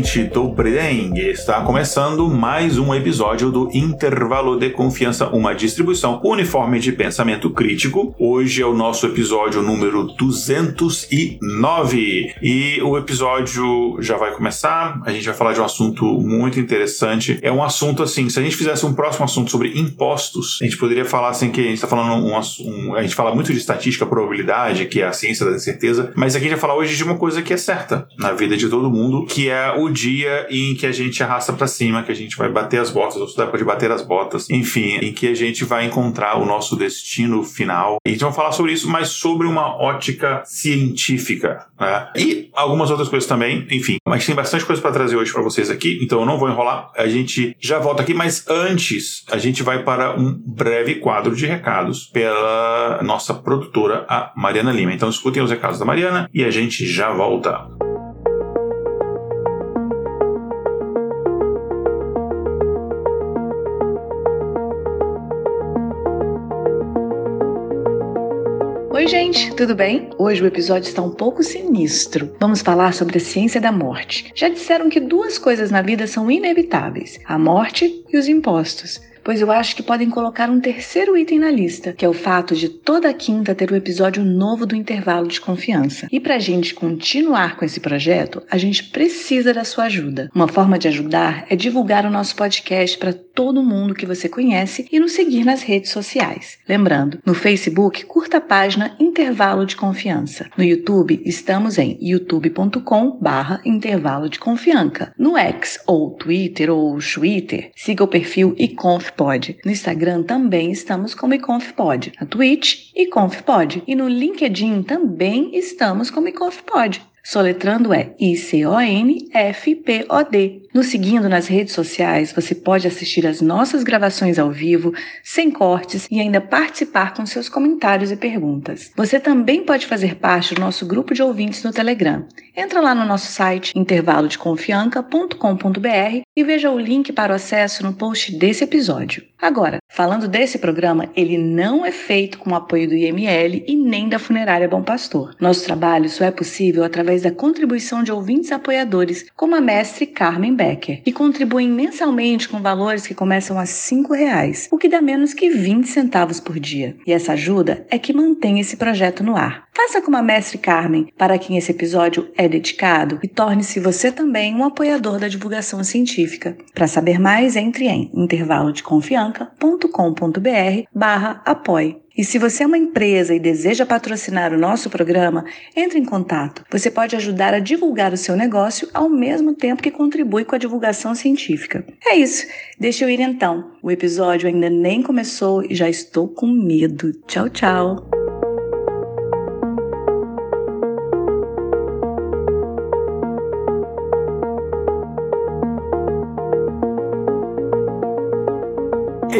Ouvinte do Brengue, está começando mais um episódio do Intervalo de Confiança, uma distribuição uniforme de pensamento crítico. Hoje é o nosso episódio número 209 e o episódio já vai começar. A gente vai falar de um assunto muito interessante. É um assunto assim, se a gente fizesse um próximo assunto sobre impostos, a gente poderia falar assim que a gente está falando um, um, a gente fala muito de estatística, probabilidade, que é a ciência da incerteza, mas aqui a gente vai falar hoje de uma coisa que é certa na vida de todo mundo, que é o dia em que a gente arrasta para cima, que a gente vai bater as botas, ou da época de bater as botas, enfim, em que a gente vai encontrar o nosso destino final. E a gente vai falar sobre isso, mas sobre uma ótica científica, né? E algumas outras coisas também, enfim. Mas tem bastante coisa para trazer hoje para vocês aqui, então eu não vou enrolar. A gente já volta aqui, mas antes a gente vai para um breve quadro de recados pela nossa produtora, a Mariana Lima. Então escutem os recados da Mariana e a gente já volta. Gente, tudo bem? Hoje o episódio está um pouco sinistro. Vamos falar sobre a ciência da morte. Já disseram que duas coisas na vida são inevitáveis: a morte e os impostos pois eu acho que podem colocar um terceiro item na lista, que é o fato de toda quinta ter o um episódio novo do intervalo de confiança. E para a gente continuar com esse projeto, a gente precisa da sua ajuda. Uma forma de ajudar é divulgar o nosso podcast para todo mundo que você conhece e nos seguir nas redes sociais. Lembrando, no Facebook, curta a página Intervalo de Confiança. No YouTube, estamos em youtube.com barra intervalo de confiança. No X, ou Twitter, ou Twitter, siga o perfil iconf iConfPod. No Instagram também estamos como iConfPod. Na Twitch, iConfPod. E no LinkedIn também estamos como iConfPod. Soletrando é I-C-O-N-F-P-O-D. Nos seguindo nas redes sociais, você pode assistir às nossas gravações ao vivo, sem cortes e ainda participar com seus comentários e perguntas. Você também pode fazer parte do nosso grupo de ouvintes no Telegram. Entra lá no nosso site intervalodeconfianca.com.br e veja o link para o acesso no post desse episódio. Agora, falando desse programa, ele não é feito com o apoio do IML e nem da Funerária Bom Pastor. Nosso trabalho só é possível através da contribuição de ouvintes apoiadores, como a mestre Carmen Becker, que contribuem mensalmente com valores que começam a R$ reais, o que dá menos que 20 centavos por dia. E essa ajuda é que mantém esse projeto no ar. Faça como a mestre Carmen, para quem esse episódio é dedicado, e torne-se você também um apoiador da divulgação científica. Para saber mais, entre em intervalodeconfianca.com.br barra apoie. E se você é uma empresa e deseja patrocinar o nosso programa, entre em contato. Você pode ajudar a divulgar o seu negócio ao mesmo tempo que contribui com a divulgação científica. É isso. Deixa eu ir então. O episódio ainda nem começou e já estou com medo. Tchau, tchau.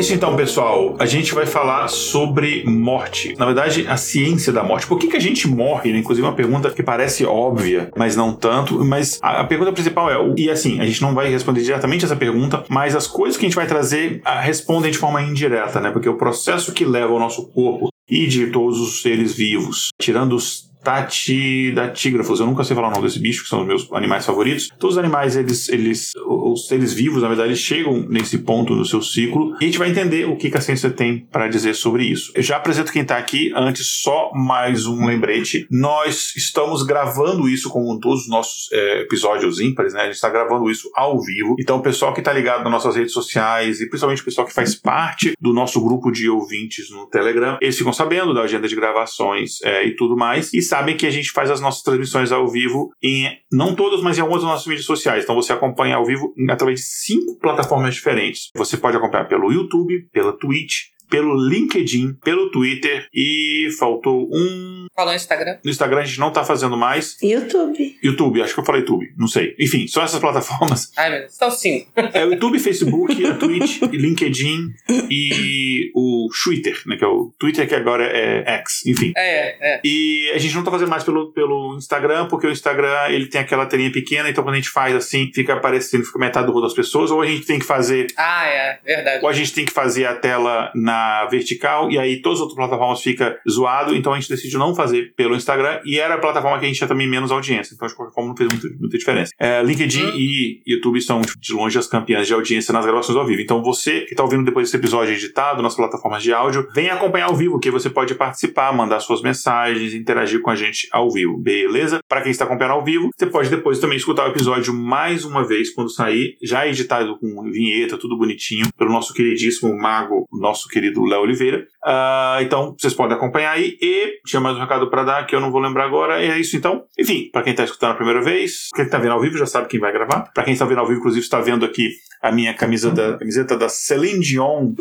Isso então, pessoal. A gente vai falar sobre morte. Na verdade, a ciência da morte. Por que, que a gente morre? Né? Inclusive, uma pergunta que parece óbvia, mas não tanto. Mas a, pergunta principal é: e assim, a gente não vai responder diretamente essa pergunta, mas as coisas que a gente vai trazer a, respondem de forma indireta, né? Porque o processo que leva o nosso corpo e de todos os seres vivos, tirando os Tati datígrafos, eu nunca sei falar o nome desse bicho, que são os meus animais favoritos. Todos os animais, eles, eles, os seres vivos, na verdade, chegam nesse ponto no seu ciclo e a gente vai entender o que a ciência tem para dizer sobre isso. Eu já apresento quem está aqui, antes só mais um lembrete. Nós estamos gravando isso como todos os nossos é, episódios ímpares, né? A gente está gravando isso ao vivo. Então, o pessoal que está ligado nas nossas redes sociais e principalmente o pessoal que faz parte do nosso grupo de ouvintes no Telegram, eles ficam sabendo da agenda de gravações é, e tudo mais. E sabem que a gente faz as nossas transmissões ao vivo em, não todas, mas em algumas das nossas mídias sociais. Então você acompanha ao vivo através de cinco plataformas diferentes. Você pode acompanhar pelo YouTube, pela Twitch, pelo LinkedIn, pelo Twitter e faltou um Falou no Instagram? No Instagram a gente não tá fazendo mais. YouTube. YouTube, acho que eu falei YouTube, não sei. Enfim, são essas plataformas. Ai, meu Deus. Então, sim. É o YouTube, Facebook, a Twitch, LinkedIn e o Twitter, né? Que é o Twitter que agora é X, enfim. É, é. E a gente não tá fazendo mais pelo, pelo Instagram, porque o Instagram ele tem aquela telinha pequena, então quando a gente faz assim, fica aparecendo, fica metade do rosto das pessoas, ou a gente tem que fazer. Ah, é, verdade. Ou a gente tem que fazer a tela na vertical, e aí todas as outras plataformas fica zoado, então a gente decidiu não fazer pelo Instagram, e era a plataforma que a gente tinha também menos audiência, então de qualquer forma não fez muito, muita diferença. É, LinkedIn Hum. e YouTube são de longe as campeãs de audiência nas gravações ao vivo. Então você que está ouvindo depois desse episódio editado nas plataformas de áudio, venha acompanhar ao vivo, que você pode participar, mandar suas mensagens, interagir com a gente ao vivo, beleza? Para quem está acompanhando ao vivo, você pode depois também escutar o episódio mais uma vez quando sair, já editado com vinheta, tudo bonitinho, pelo nosso queridíssimo mago, nosso querido Léo Oliveira. Ah, então vocês podem acompanhar aí e tinha mais um recado para dar que eu não vou lembrar agora. É isso então. Enfim, para quem está escutando a primeira vez, quem está vendo ao vivo já sabe quem vai gravar. Para quem está vendo ao vivo, inclusive, está vendo aqui a minha camisa da, camiseta da Celine Dion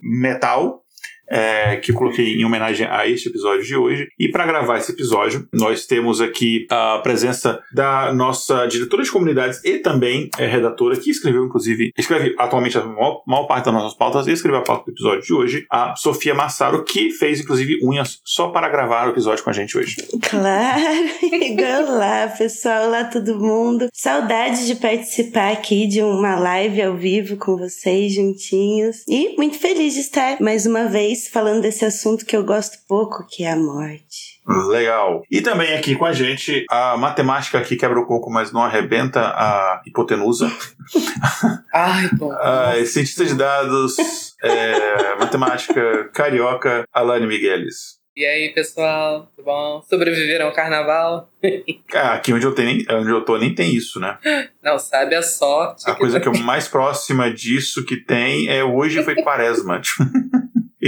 Metal. É, que eu coloquei em homenagem a este episódio de hoje. E para gravar esse episódio, nós temos aqui a presença da nossa diretora de comunidades e também é, redatora, que escreveu, inclusive, escreve atualmente a maior, maior parte das nossas pautas e escreveu a pauta do episódio de hoje, a Sofia Massaro, que fez, inclusive, unhas só para gravar o episódio com a gente hoje. Claro. Olá, pessoal. Olá, todo mundo. Saudade de participar aqui de uma live ao vivo com vocês juntinhos. E muito feliz de estar mais uma vez falando desse assunto que eu gosto pouco, que é a morte. Legal. E também aqui com a gente a matemática que quebra o coco, mas não arrebenta a hipotenusa. Ai, bom. a cientista de dados, é, matemática carioca, Alane Migueles. E aí, pessoal? Tudo bom? Sobreviveram ao carnaval? Ah, aqui onde eu, tenho, onde eu tô nem tem isso, né? Não, sabe a sorte. A coisa que é mais próxima disso que tem é hoje foi quaresma.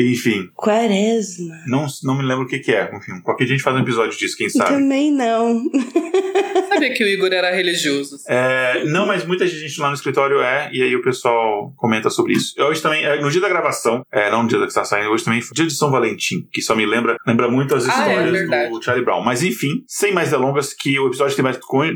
Enfim, Quaresma. não, não me lembro o que, que é. Enfim, qualquer dia a gente faz um episódio disso, quem sabe. Também não. Sabia que o Igor era religioso. É, não, mas muita gente lá no escritório é, e aí o pessoal comenta sobre isso. Hoje também, é, no dia da gravação, é, não no dia que está saindo, hoje também foi dia de São Valentim, que só me lembra, lembra muito as Ah, é histórias do Charlie Brown. Mas enfim, sem mais delongas, que o episódio tem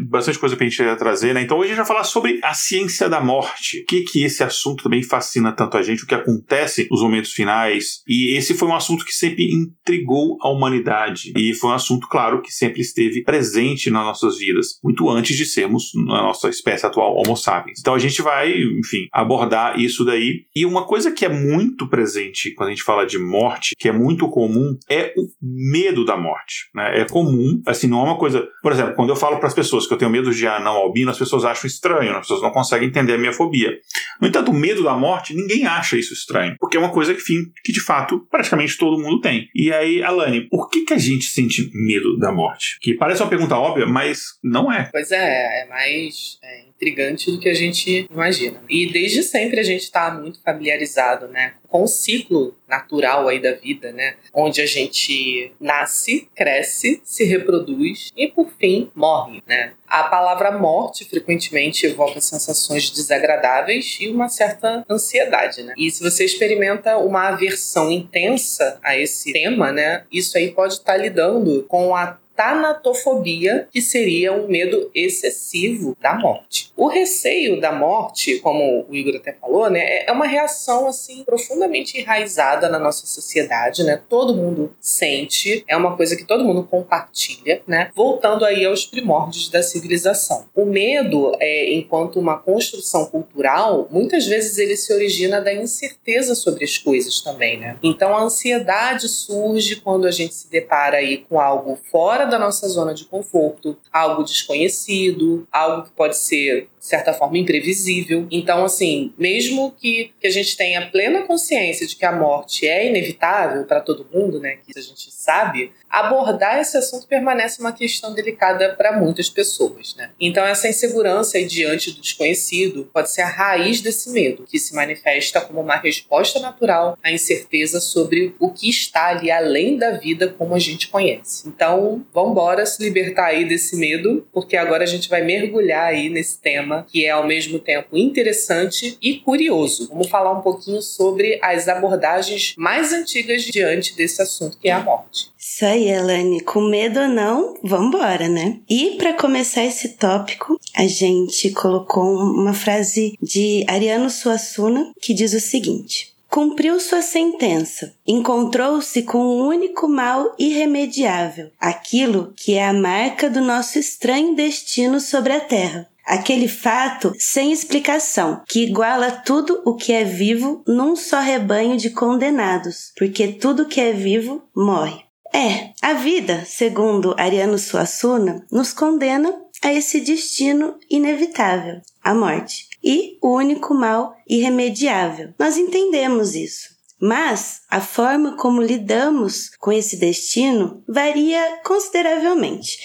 bastante coisa pra gente trazer, né? Então hoje a gente vai falar sobre a ciência da morte. O que que esse assunto também fascina tanto a gente, o que acontece nos momentos finais. E esse foi um assunto que sempre intrigou a humanidade. E foi um assunto, claro, que sempre esteve presente nas nossas vidas, muito antes de sermos na nossa espécie atual Homo sapiens. Então a gente vai, enfim, abordar isso daí. E uma coisa que é muito presente quando a gente fala de morte, que é muito comum, é o medo da morte. Né? É comum, assim, não é uma coisa. Por exemplo, quando eu falo para as pessoas que eu tenho medo de anão albino, as pessoas acham estranho, as pessoas não conseguem entender a minha fobia. No entanto, o medo da morte, ninguém acha isso estranho, porque é uma coisa que, enfim, que de fato praticamente todo mundo tem. E aí, Alane, por que, que a gente sente medo da morte? Que parece uma pergunta óbvia, mas não é. Pois é, é mais é, intrigante do que a gente imagina. E desde sempre a gente está muito familiarizado, né, com o ciclo natural aí da vida, né, onde a gente nasce, cresce, se reproduz e por fim morre, né. A palavra morte frequentemente evoca sensações desagradáveis e uma certa ansiedade, né? E se você experimenta uma aversão intensa a esse tema, né, isso aí pode estar lidando com a tanatofobia, que seria um medo excessivo da morte. O receio da morte, como o Igor até falou, né, é uma reação assim profundamente enraizada na nossa sociedade, né? Todo mundo sente, é uma coisa que todo mundo compartilha, né? Voltando aí aos primórdios da civilização. O medo, é, enquanto uma construção cultural, muitas vezes ele se origina da incerteza sobre as coisas também, né? Então a ansiedade surge quando a gente se depara aí com algo fora da nossa zona de conforto, algo desconhecido, algo que pode ser de certa forma imprevisível. Então, assim, mesmo que, que a gente tenha plena consciência de que a morte é inevitável para todo mundo, né, que a gente sabe, abordar esse assunto permanece uma questão delicada para muitas pessoas, né? Então, essa insegurança aí diante do desconhecido pode ser a raiz desse medo, que se manifesta como uma resposta natural à incerteza sobre o que está ali além da vida como a gente conhece. Então, vamos embora se libertar aí desse medo, porque agora a gente vai mergulhar aí nesse tema tema que é ao mesmo tempo interessante e curioso. Vamos falar um pouquinho sobre as abordagens mais antigas diante desse assunto, que é a morte. Isso aí, Elane. Com medo ou não, vambora, né? E para começar esse tópico, a gente colocou uma frase de Ariano Suassuna que diz o seguinte: Cumpriu sua sentença, encontrou-se com um único mal irremediável, aquilo que é a marca do nosso estranho destino sobre a terra. Aquele fato sem explicação, que iguala tudo o que é vivo num só rebanho de condenados, porque tudo que é vivo morre. É, a vida, segundo Ariano Suassuna, nos condena a esse destino inevitável, a morte, e o único mal irremediável. Nós entendemos isso. Mas a forma como lidamos com esse destino varia consideravelmente.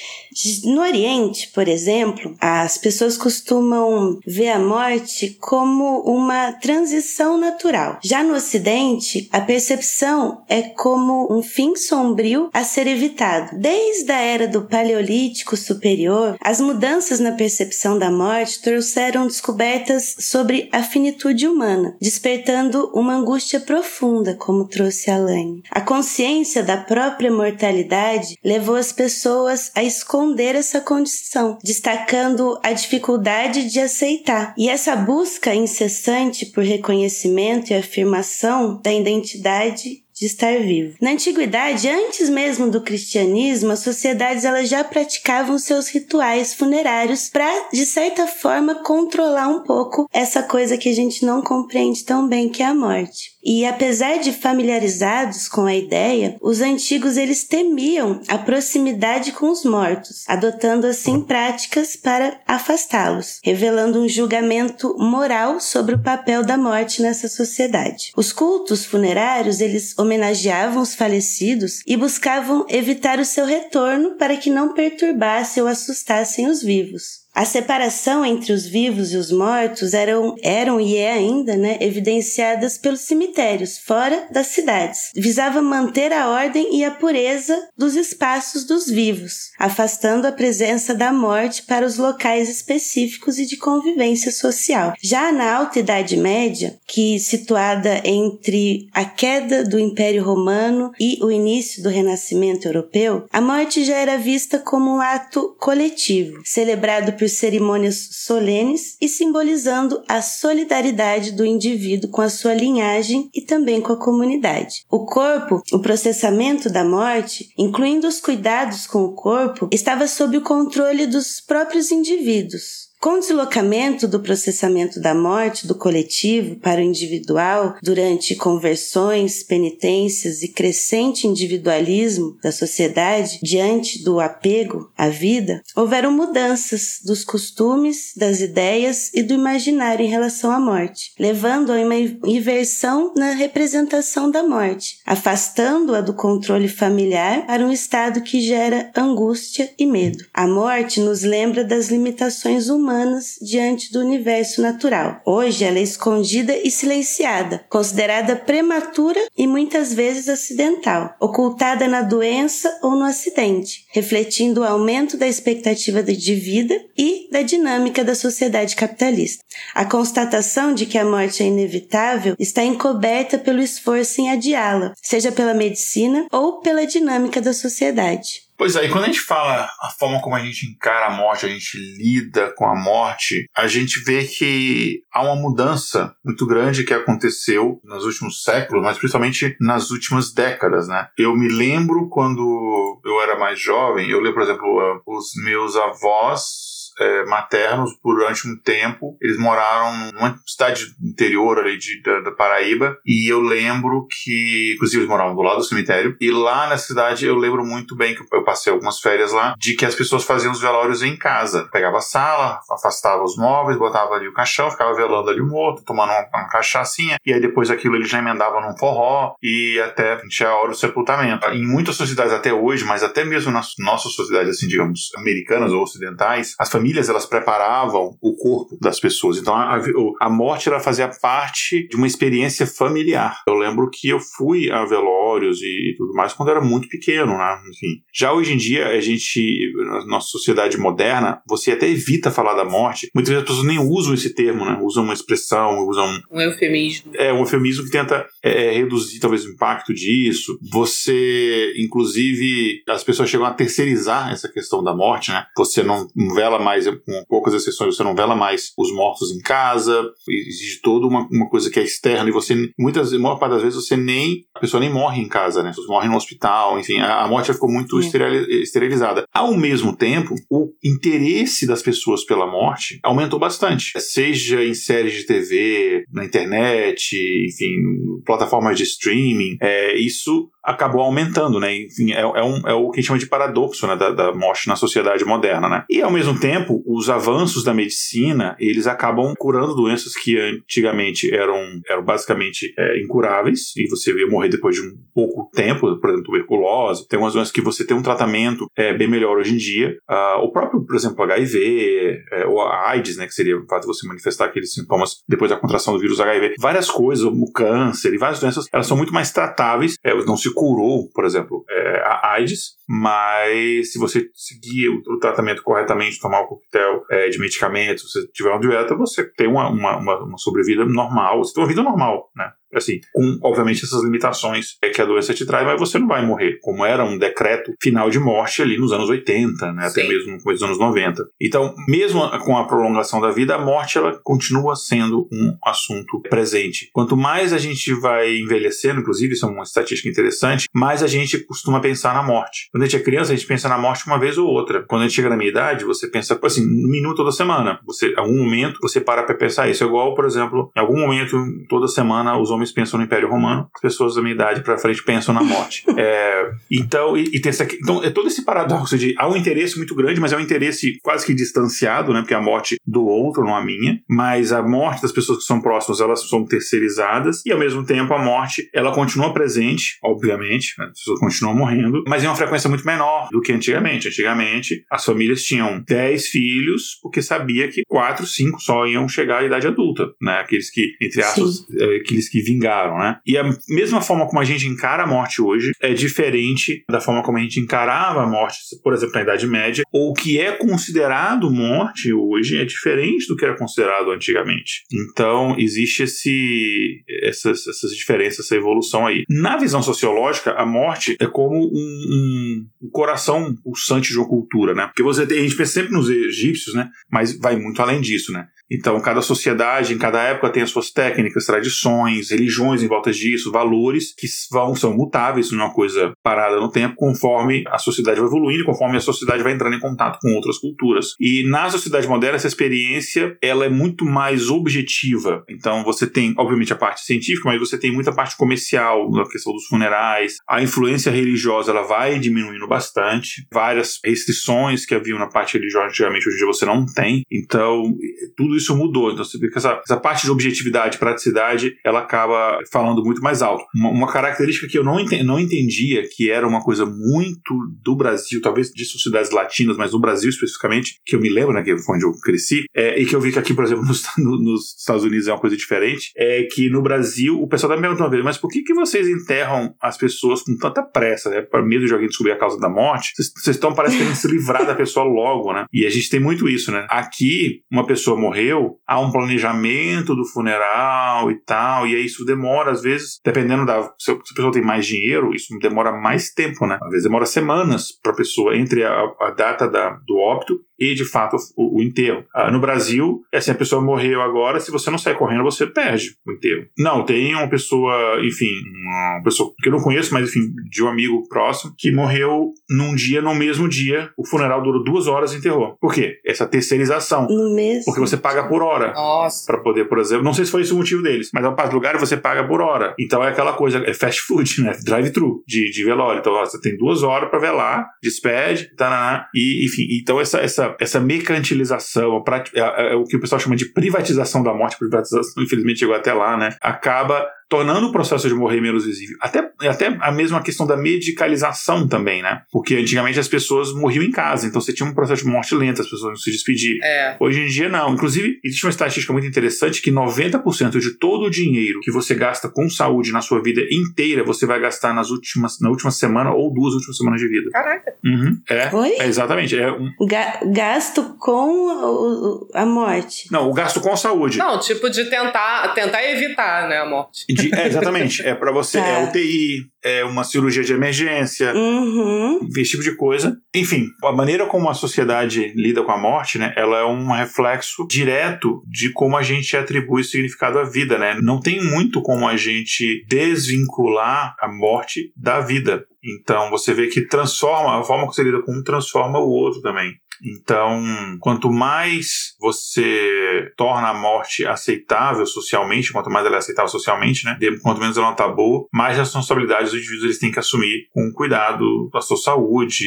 No Oriente, por exemplo, as pessoas costumam ver a morte como uma transição natural. Já no Ocidente, a percepção é como um fim sombrio a ser evitado. Desde a era do Paleolítico Superior, as mudanças na percepção da morte trouxeram descobertas sobre a finitude humana, despertando uma angústia profunda, como trouxe Alain. A consciência da própria mortalidade levou as pessoas a esconder essa condição, destacando a dificuldade de aceitar. E essa busca incessante por reconhecimento e afirmação da identidade de estar vivo. Na antiguidade, antes mesmo do cristianismo, as sociedades elas já praticavam seus rituais funerários para, de certa forma, controlar um pouco essa coisa que a gente não compreende tão bem que é a morte. E apesar de familiarizados com a ideia, os antigos eles temiam a proximidade com os mortos, adotando assim práticas para afastá-los, revelando um julgamento moral sobre o papel da morte nessa sociedade. Os cultos funerários eles homenageavam os falecidos e buscavam evitar o seu retorno para que não perturbasse ou assustassem os vivos. A separação entre os vivos e os mortos eram, eram e é ainda né, evidenciadas pelos cemitérios, fora das cidades. Visava manter a ordem e a pureza dos espaços dos vivos, afastando a presença da morte para os locais específicos e de convivência social. Já na Alta Idade Média, que situada entre a queda do Império Romano e o início do Renascimento Europeu, a morte já era vista como um ato coletivo, celebrado por cerimônias solenes e simbolizando a solidariedade do indivíduo com a sua linhagem e também com a comunidade. O corpo, o processamento da morte, incluindo os cuidados com o corpo, estava sob o controle dos próprios indivíduos. Com o deslocamento do processamento da morte do coletivo para o individual durante conversões, penitências e crescente individualismo da sociedade diante do apego à vida, houveram mudanças dos costumes, das ideias e do imaginário em relação à morte, levando a uma inversão na representação da morte, afastando-a do controle familiar para um estado que gera angústia e medo. A morte nos lembra das limitações humanas humanas diante do universo natural. Hoje ela é escondida e silenciada, considerada prematura e muitas vezes acidental, ocultada na doença ou no acidente, refletindo o aumento da expectativa de vida e da dinâmica da sociedade capitalista. A constatação de que a morte é inevitável está encoberta pelo esforço em adiá-la, seja pela medicina ou pela dinâmica da sociedade. Pois é, e quando a gente fala a forma como a gente encara a morte, a gente lida com a morte, a gente vê que há uma mudança muito grande que aconteceu nos últimos séculos, mas principalmente nas últimas décadas, né? Eu me lembro quando eu era mais jovem, eu lembro, por exemplo, os meus avós é, maternos durante um tempo. Eles moraram numa cidade interior ali de, da, da, Paraíba e eu lembro que, inclusive, eles moravam do lado do cemitério. E lá na cidade eu lembro muito bem que eu passei algumas férias lá, de que as pessoas faziam os velórios em casa. Pegava a sala, afastava os móveis, botava ali o caixão, ficava velando ali o morto, tomando uma, uma cachaçinha, e aí depois aquilo ele já emendava num forró e até tinha a hora do sepultamento. Em muitas sociedades até hoje, mas até mesmo nas nossas sociedades, assim, digamos, americanas ou ocidentais, as famílias famílias elas preparavam o corpo das pessoas. Então a, a morte ela fazia parte de uma experiência familiar. Eu lembro que eu fui a velório velórios e, tudo mais quando era muito pequeno, né? Enfim. Já hoje em dia, a gente, na nossa sociedade moderna, você até evita falar da morte. Muitas vezes as pessoas nem usam esse termo, né? Usam uma expressão, usam. Um eufemismo. É, um eufemismo que tenta é, reduzir talvez o impacto disso. Você, inclusive, as pessoas chegam a terceirizar essa questão da morte, né? Você não vela mais, com poucas exceções, você não vela mais os mortos em casa, existe toda uma, uma coisa que é externa e você, muitas, maior parte das vezes, você nem, a pessoa nem morre em casa, né? As pessoas morrem no hospital, enfim, a, a morte já ficou muito esterilizada. Ao mesmo tempo, o interesse das pessoas pela morte aumentou bastante, seja em séries de TV, na internet, enfim, plataformas de streaming, é, isso acabou aumentando, né? Enfim, é, é, um, é o que a gente chama de paradoxo né? da, da morte na sociedade moderna, né? E ao mesmo tempo, os avanços da medicina, eles acabam curando doenças que antigamente eram, eram basicamente é, incuráveis e você ia morrer depois de um pouco tempo, por exemplo, tuberculose. Tem umas doenças que você tem um tratamento é, bem melhor hoje em dia. Uh, o próprio, por exemplo, HIV, é, ou a AIDS, né? Que seria o fato de você manifestar aqueles sintomas depois da contração do vírus HIV. Várias coisas, o câncer e várias doenças, elas são muito mais tratáveis, é, não se curou, por exemplo, é, a AIDS, mas se você seguir o, o tratamento corretamente, tomar um coquetel é, de medicamentos, se você tiver uma dieta, você tem uma, uma, uma sobrevida normal, você tem uma vida normal, né? Assim, com, obviamente, essas limitações é que a doença te traz, mas você não vai morrer, como era um decreto final de morte ali nos anos 80, né, até mesmo no começo dos anos 90. Então, mesmo com a prolongação da vida, a morte ela continua sendo um assunto presente. Quanto mais a gente vai envelhecendo, inclusive, isso é uma estatística interessante, mais a gente costuma pensar na morte. Quando a gente é criança, a gente pensa na morte uma vez ou outra. Quando a gente chega na minha idade, você pensa, assim, um minuto toda semana. Você, em algum momento, você para para pensar isso. É igual, por exemplo, em algum momento, toda semana, os homens pensam no Império Romano, as pessoas da minha idade para frente pensam na morte. é, então, e, e tem essa, então, é todo esse paradoxo de há um interesse muito grande, mas é um interesse quase que distanciado, né? Porque a morte do outro, não a minha. Mas a morte das pessoas que são próximas, elas são terceirizadas e ao mesmo tempo a morte, ela continua presente, obviamente, né, as pessoas continuam morrendo, mas em uma frequência muito menor do que antigamente. Antigamente, as famílias tinham 10 filhos porque sabia que 4, 5 só iam chegar à idade adulta, né? Aqueles que, entre aspas, é, aqueles que vingaram, né? E a mesma forma como a gente encara a morte hoje é diferente da forma como a gente encarava a morte, por exemplo, na Idade Média, ou o que é considerado morte hoje é diferente do que era considerado antigamente. Então, existe esse, essas, essas diferenças, essa evolução aí. Na visão sociológica, a morte é como um, um, coração pulsante de uma cultura, né? Porque você tem, a gente pensa sempre nos egípcios, né? Mas vai muito além disso, né? Então, cada sociedade, em cada época, tem as suas técnicas, tradições, religiões em volta disso, valores que vão, são mutáveis, não é uma coisa parada no tempo, conforme a sociedade vai evoluindo, conforme a sociedade vai entrando em contato com outras culturas. E na sociedade moderna, essa experiência ela é muito mais objetiva. Então, você tem, obviamente, a parte científica, mas você tem muita parte comercial, na questão dos funerais. A influência religiosa ela vai diminuindo bastante. Várias restrições que haviam na parte religiosa antigamente, hoje em dia você não tem. Então, tudo isso mudou. Então você vê que essa, essa parte de objetividade, praticidade, ela acaba falando muito mais alto. Uma, uma característica que eu não, ente, não entendia, que era uma coisa muito do Brasil, talvez de sociedades latinas, mas do Brasil especificamente, que eu me lembro, né, que onde eu cresci, é, e que eu vi que aqui, por exemplo, nos, nos, Estados Unidos é uma coisa diferente, é que no Brasil, o pessoal tá me perguntando uma vez, mas por que, que vocês enterram as pessoas com tanta pressa, né? Para medo de alguém descobrir a causa da morte? Vocês estão, parece, querendo se livrar da pessoa logo, né? E a gente tem muito isso, né? Aqui, uma pessoa morreu, morreu, há um planejamento do funeral e tal, e aí isso demora, às vezes, dependendo da. Se a pessoa tem mais dinheiro, isso demora mais tempo, né? Às vezes demora semanas para a pessoa entre a, a data da, do óbito e, de fato, o, o enterro. Ah, no Brasil, é assim, a pessoa morreu agora, se você não sair correndo, você perde o enterro. Não, tem uma pessoa, enfim, uma pessoa que eu não conheço, mas, enfim, de um amigo próximo, que morreu num dia, no mesmo dia, o funeral durou duas horas e enterrou. Por quê? Essa terceirização. No mesmo. Porque você paga por hora. Nossa. Pra poder, por exemplo, não sei se foi esse o motivo deles, mas a parte do lugar você paga por hora. Então é aquela coisa, é fast food, né? Drive-thru de, de velório. Então ó, você tem duas horas para velar, despede, tá, e enfim. Então essa, essa essa, mercantilização, é, é, é, o que o pessoal chama de privatização da morte, privatização, infelizmente chegou até lá, né? Acaba tornando o processo de morrer menos visível. Até, até a mesma questão da medicalização também, né? Porque antigamente as pessoas morriam em casa, então você tinha um processo de morte lenta, as pessoas não se despedir. É. Hoje em dia, não. Inclusive, existe uma estatística muito interessante que 90% de todo o dinheiro que você gasta com saúde na sua vida inteira, você vai gastar nas últimas, na última semana ou duas últimas semanas de vida. Caraca. Uhum. É, Oi? é, exatamente. É um, Ga- gasto com o- a morte. não, o gasto com a saúde. Não, tipo de tentar, tentar evitar, né, a morte. De- é, exatamente. É para você, Tá. é UTI, é uma cirurgia de emergência, Uhum. esse tipo de coisa. Enfim, a maneira como a sociedade lida com a morte, né, ela é um reflexo direto de como a gente atribui significado à vida, né? Não tem muito como a gente desvincular a morte da vida. Então, você vê que transforma, a forma que você lida com um transforma o outro também. Então, quanto mais você torna a morte aceitável socialmente, quanto mais ela é aceitável socialmente, né, quanto menos ela é um tabu, mais responsabilidades os indivíduos eles têm que assumir com cuidado da sua saúde,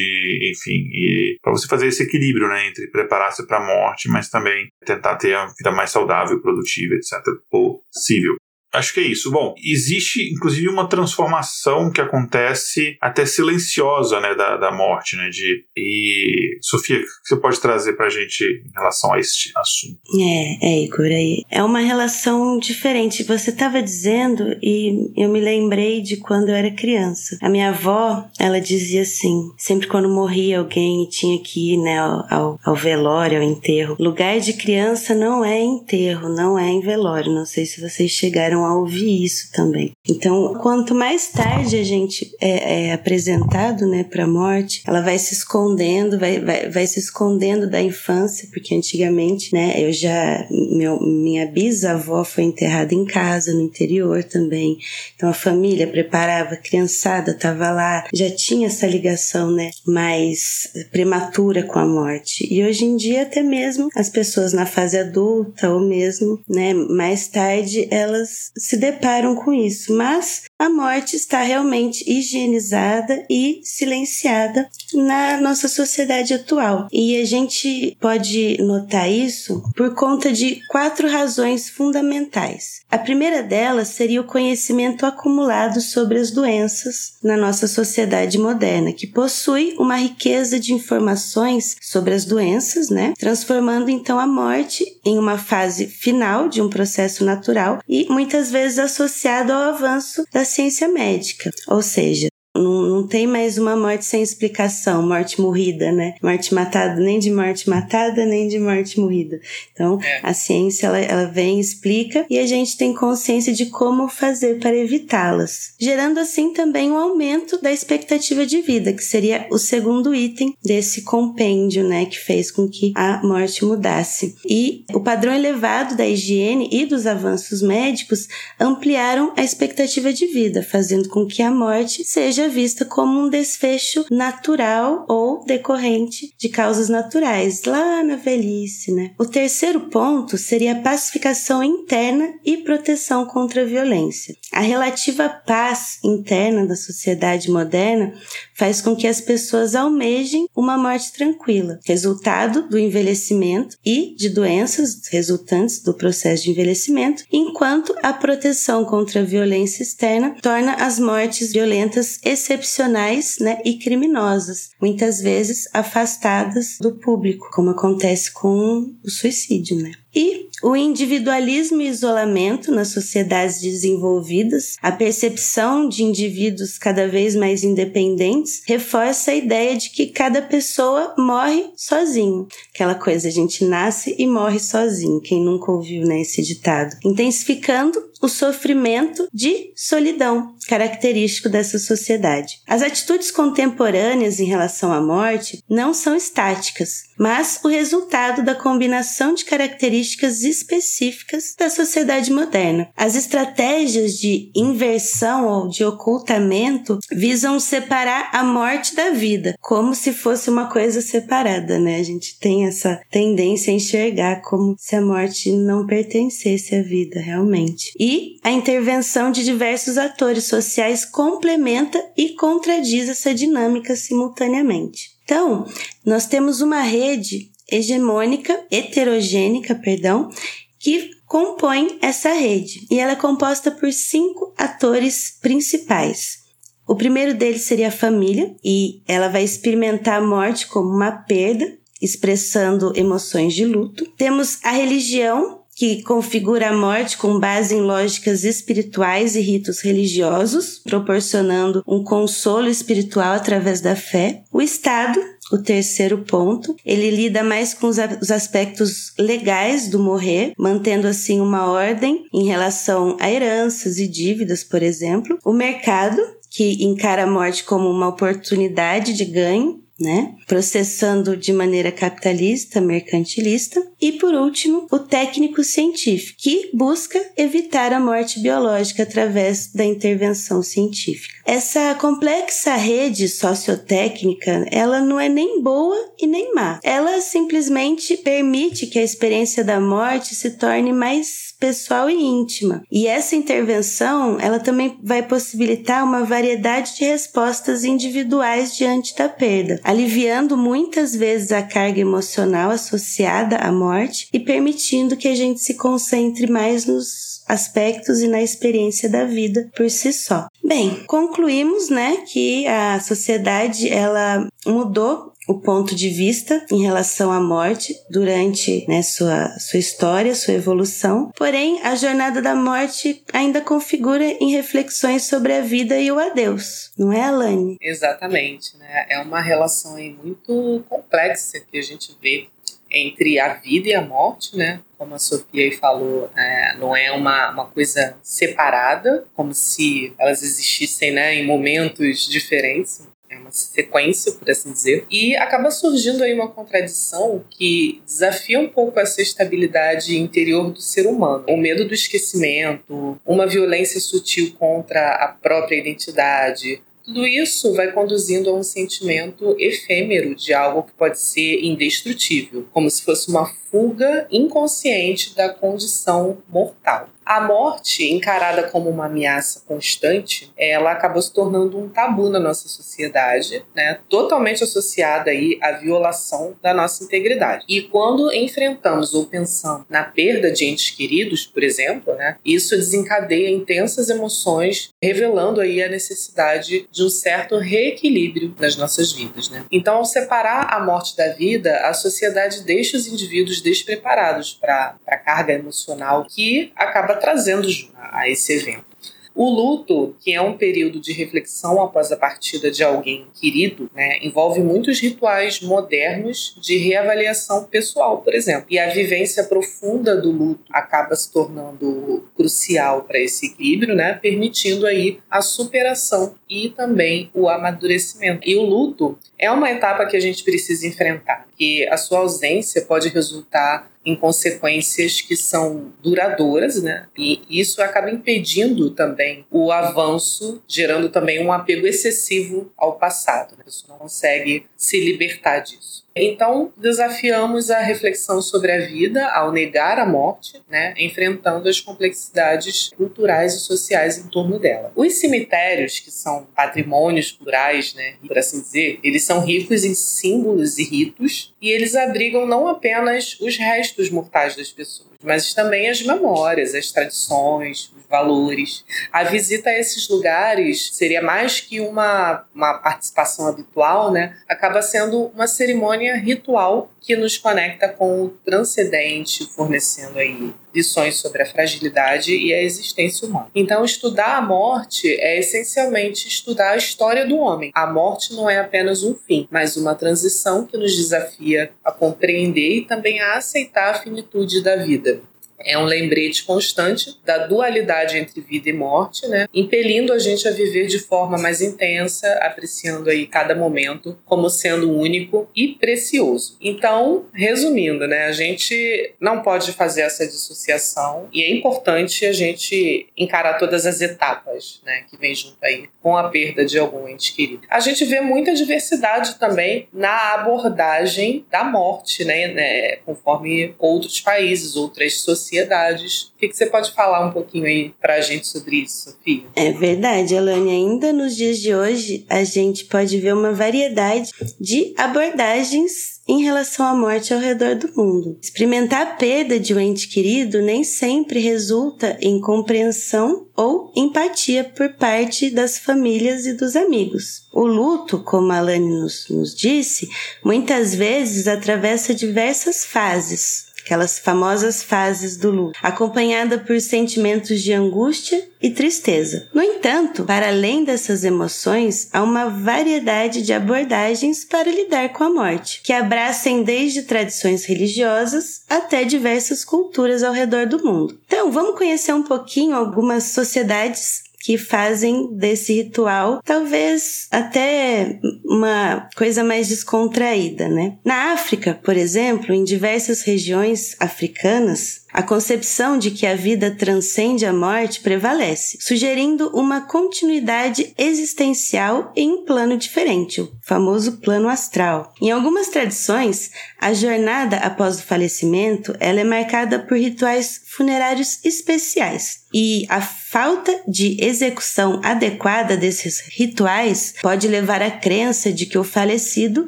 enfim, e para você fazer esse equilíbrio, né, entre preparar-se para a morte, mas também tentar ter uma vida mais saudável, produtiva, etc, possível. Acho que é isso. Bom, existe inclusive uma transformação que acontece até silenciosa, né, da, da morte, né, de e Sofia, o que você pode trazer pra gente em relação a este assunto? É, é, Igor, aí. É uma relação diferente. Você estava dizendo e eu me lembrei de quando eu era criança. A minha avó, ela dizia assim, sempre quando morria alguém e tinha que ir, né, ao, ao velório, ao enterro. Lugar de criança não é enterro, não é em velório. Não sei se vocês chegaram a ouvir isso também. Então, quanto mais tarde a gente é, é apresentado, né, para a morte, ela vai se escondendo, vai, vai, vai se escondendo da infância, porque antigamente, né, eu já meu, minha bisavó foi enterrada em casa, no interior também. Então a família preparava, a criançada estava lá, já tinha essa ligação, né, mais prematura com a morte. E hoje em dia até mesmo as pessoas na fase adulta ou mesmo, né, mais tarde elas se deparam com isso, mas a morte está realmente higienizada e silenciada na nossa sociedade atual. E a gente pode notar isso por conta de quatro razões fundamentais. A primeira delas seria o conhecimento acumulado sobre as doenças na nossa sociedade moderna, que possui uma riqueza de informações sobre as doenças, né? Transformando então a morte em uma fase final de um processo natural e muitas vezes associado ao avanço da ciência médica. Ou seja, não, não tem mais uma morte sem explicação, morte morrida, né? Morte matada, nem de morte matada, nem de morte morrida. Então, É. a ciência, ela, ela vem, explica, e a gente tem consciência de como fazer para evitá-las. Gerando, assim, também um aumento da expectativa de vida, que seria o segundo item desse compêndio, né? Que fez com que a morte mudasse. E o padrão elevado da higiene e dos avanços médicos ampliaram a expectativa de vida, fazendo com que a morte seja vista como um desfecho natural ou decorrente de causas naturais, lá na velhice, né? O terceiro ponto seria a pacificação interna e proteção contra a violência. A relativa paz interna da sociedade moderna faz com que as pessoas almejem uma morte tranquila, resultado do envelhecimento e de doenças resultantes do processo de envelhecimento, enquanto a proteção contra a violência externa torna as mortes violentas excepcionais né, e criminosas, muitas vezes afastadas do público, como acontece com o suicídio. Né? E o individualismo e isolamento nas sociedades desenvolvidas, a percepção de indivíduos cada vez mais independentes, reforça a ideia de que cada pessoa morre sozinho. Aquela coisa, a gente nasce e morre sozinho. Quem nunca ouviu né, esse ditado? Intensificando o sofrimento de solidão, característico dessa sociedade. As atitudes contemporâneas em relação à morte não são estáticas, mas o resultado da combinação de características específicas da sociedade moderna. As estratégias de inversão ou de ocultamento visam separar a morte da vida, como se fosse uma coisa separada, né? A gente tem essa tendência a enxergar como se a morte não pertencesse à vida realmente. E a intervenção de diversos atores sociais complementa e contradiz essa dinâmica simultaneamente. Então, nós temos uma rede hegemônica, heterogênica, perdão, que compõem essa rede e ela é composta por cinco atores principais. O primeiro deles seria a família, e ela vai experimentar a morte como uma perda, expressando emoções de luto. Temos a religião, que configura a morte com base em lógicas espirituais e ritos religiosos, proporcionando um consolo espiritual através da fé. O Estado, o terceiro ponto, ele lida mais com os aspectos legais do morrer, mantendo assim uma ordem em relação a heranças e dívidas, por exemplo. O mercado, que encara a morte como uma oportunidade de ganho, né? Processando de maneira capitalista, mercantilista. E por último, o técnico científico, que busca evitar a morte biológica através da intervenção científica. Essa complexa rede sociotécnica, ela não é nem boa e nem má. Ela simplesmente permite que a experiência da morte se torne mais pessoal e íntima. E essa intervenção, ela também vai possibilitar uma variedade de respostas individuais diante da perda, aliviando muitas vezes a carga emocional associada à morte e permitindo que a gente se concentre mais nos aspectos e na experiência da vida por si só. Bem, concluímos, né, que a sociedade ela mudou o ponto de vista em relação à morte durante né, sua, sua história, sua evolução. Porém, a jornada da morte ainda configura em reflexões sobre a vida e o adeus, não é, Alane? Exatamente. Né? É uma relação muito complexa que a gente vê entre a vida e a morte, né? Como a Sofia falou, é, não é uma, uma coisa separada, como se elas existissem né, em momentos diferentes é uma sequência, por assim dizer, e acaba surgindo aí uma contradição que desafia um pouco essa estabilidade interior do ser humano. O medo do esquecimento, uma violência sutil contra a própria identidade, tudo isso vai conduzindo a um sentimento efêmero de algo que pode ser indestrutível, como se fosse uma fuga inconsciente da condição mortal. A morte, encarada como uma ameaça constante, ela acaba se tornando um tabu na nossa sociedade, né? totalmente associada aí à violação da nossa integridade. E quando enfrentamos ou pensamos na perda de entes queridos, por exemplo, né? isso desencadeia intensas emoções, revelando aí a necessidade de um certo reequilíbrio nas nossas vidas. Né? Então, ao separar a morte da vida, a sociedade deixa os indivíduos despreparados para a carga emocional que acaba trazendo a esse evento. O luto, que é um período de reflexão após a partida de alguém querido, né, envolve muitos rituais modernos de reavaliação pessoal, por exemplo. E a vivência profunda do luto acaba se tornando crucial para esse equilíbrio, né, permitindo aí a superação e também o amadurecimento. E o luto é uma etapa que a gente precisa enfrentar, que a sua ausência pode resultar em consequências que são duradouras, né? E isso acaba impedindo também o avanço, gerando também um apego excessivo ao passado. Né? A pessoa não consegue se libertar disso. Então, desafiamos a reflexão sobre a vida ao negar a morte, né, enfrentando as complexidades culturais e sociais em torno dela. Os cemitérios, que são patrimônios culturais, né, por assim dizer, eles são ricos em símbolos e ritos, e eles abrigam não apenas os restos mortais das pessoas, mas também as memórias, as tradições, valores. A visita a esses lugares seria mais que uma, uma participação habitual, né? Acaba sendo uma cerimônia ritual que nos conecta com o transcendente, fornecendo aí lições sobre a fragilidade e a existência humana. Então, estudar a morte é essencialmente estudar a história do homem. A morte não é apenas um fim, mas uma transição que nos desafia a compreender e também a aceitar a finitude da vida é um lembrete constante da dualidade entre vida e morte, né? Impelindo a gente a viver de forma mais intensa, apreciando aí cada momento como sendo único e precioso. Então, resumindo, né, a gente não pode fazer essa dissociação e é importante a gente encarar todas as etapas, né, que vem junto aí com a perda de algum ente querido. A gente vê muita diversidade também na abordagem da morte, né, né conforme outros países, outras sociedades sociedades. O que, que você pode falar um pouquinho aí para a gente sobre isso, Sofia? É verdade, Alane. Ainda nos dias de hoje, a gente pode ver uma variedade de abordagens em relação à morte ao redor do mundo. Experimentar a perda de um ente querido nem sempre resulta em compreensão ou empatia por parte das famílias e dos amigos. O luto, como a Alane nos, nos disse, muitas vezes atravessa diversas fases, aquelas famosas fases do luto, acompanhada por sentimentos de angústia e tristeza. No entanto, para além dessas emoções, há uma variedade de abordagens para lidar com a morte, que abracem desde tradições religiosas até diversas culturas ao redor do mundo. Então, vamos conhecer um pouquinho algumas sociedades que fazem desse ritual talvez até uma coisa mais descontraída, né? Na África, por exemplo, em diversas regiões africanas, a concepção de que a vida transcende a morte prevalece, sugerindo uma continuidade existencial em um plano diferente, o famoso plano astral. Em algumas tradições, a jornada após o falecimento ela é marcada por rituais funerários especiais, e a falta de execução adequada desses rituais pode levar à crença de que o falecido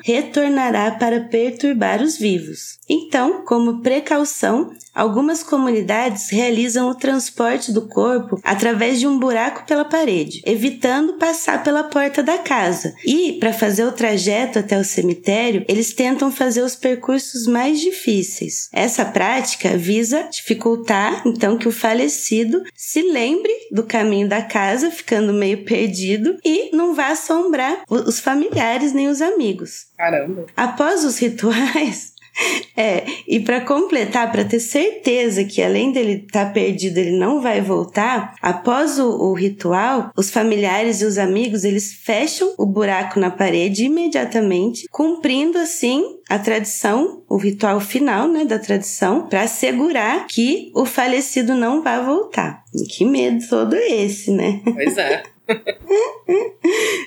retornará para perturbar os vivos. Então, como precaução, algumas comunidades realizam o transporte do corpo através de um buraco pela parede, evitando passar pela porta da casa. E, para fazer o trajeto até o cemitério, eles tentam fazer os percursos mais difíceis. Essa prática visa dificultar, então, que o falecido se lembre do caminho da casa, ficando meio perdido, e não vá assombrar os familiares nem os amigos. Caramba! Após os rituais, é, e para completar, para ter certeza que além dele estar tá perdido, ele não vai voltar, após o, o, ritual, os familiares e os amigos, eles fecham o buraco na parede imediatamente, cumprindo assim a tradição, o ritual final, né, da tradição, para assegurar que o falecido não vai voltar. E que medo todo esse, né? Pois é.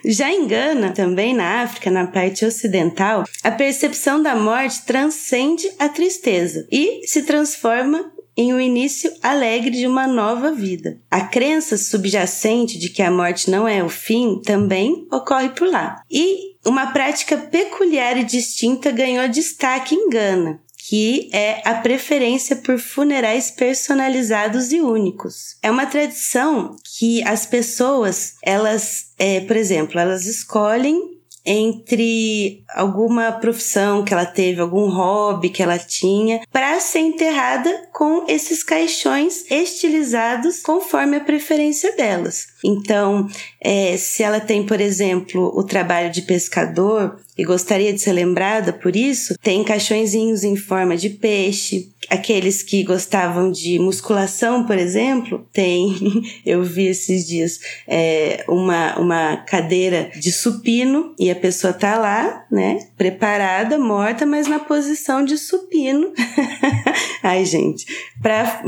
Já em Gana, também na África, na parte ocidental, a percepção da morte transcende a tristeza e se transforma em um início alegre de uma nova vida. A crença subjacente de que a morte não é o fim também ocorre por lá. E uma prática peculiar e distinta ganhou destaque em Gana, que é a preferência por funerais personalizados e únicos. É uma tradição que as pessoas, elas, é, por exemplo, elas escolhem entre alguma profissão que ela teve, algum hobby que ela tinha, para ser enterrada com esses caixões estilizados conforme a preferência delas. Então, é, se ela tem, por exemplo, o trabalho de pescador, e gostaria de ser lembrada por isso, tem caixõezinhos em forma de peixe. Aqueles que gostavam de musculação, por exemplo, tem, eu vi esses dias, é, uma, uma cadeira de supino e a pessoa tá lá, né, preparada, morta, mas na posição de supino. Ai, gente, pra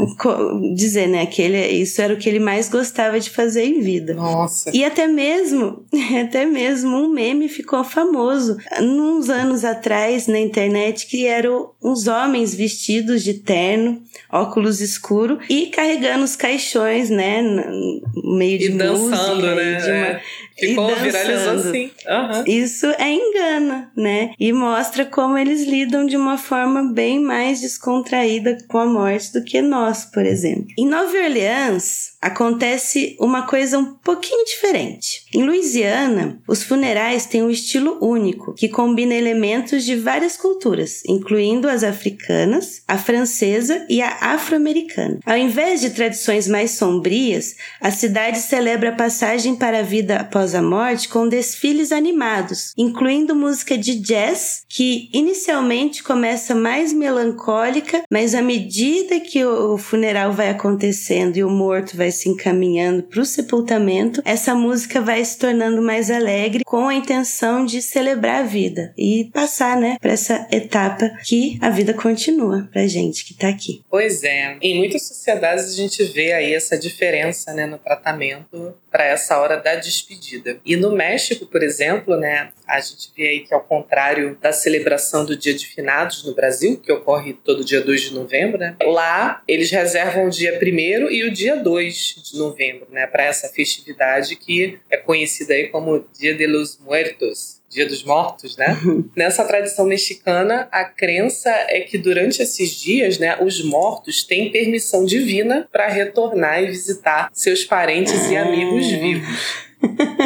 dizer, né, que ele, isso era o que ele mais gostava de fazer em vida. Nossa. E até mesmo, até mesmo um meme ficou famoso uns anos atrás na internet que eram uns homens vestidos de terno, óculos escuro e carregando os caixões, né, no meio de e dançando, música, né? De uma... É. Ficou, viralizou assim. Uhum. Isso é engana, né? E mostra como eles lidam de uma forma bem mais descontraída com a morte do que nós, por exemplo. Em Nova Orleans, acontece uma coisa um pouquinho diferente. Em Louisiana, os funerais têm um estilo único, que combina elementos de várias culturas, incluindo as africanas, a francesa e a afro-americana. Ao invés de tradições mais sombrias, a cidade celebra a passagem para a vida após após a morte com desfiles animados, incluindo música de jazz, que inicialmente começa mais melancólica, mas à medida que o funeral vai acontecendo e o morto vai se encaminhando para o sepultamento, essa música vai se tornando mais alegre com a intenção de celebrar a vida e passar, né, para essa etapa que a vida continua pra gente que tá aqui. Pois é. Em muitas sociedades a gente vê aí essa diferença, né, no tratamento para essa hora da despedida vida. E no México, por exemplo, né, a gente vê aí que ao contrário da celebração do Dia de Finados no Brasil, que ocorre todo dia 2 de novembro, né, lá eles reservam o dia 1 e o dia 2 de novembro, né, para essa festividade que é conhecida aí como Dia de los Muertos, Dia dos Mortos, né? Nessa tradição mexicana, a crença é que durante esses dias, né, os mortos têm permissão divina para retornar e visitar seus parentes e amigos ah. vivos.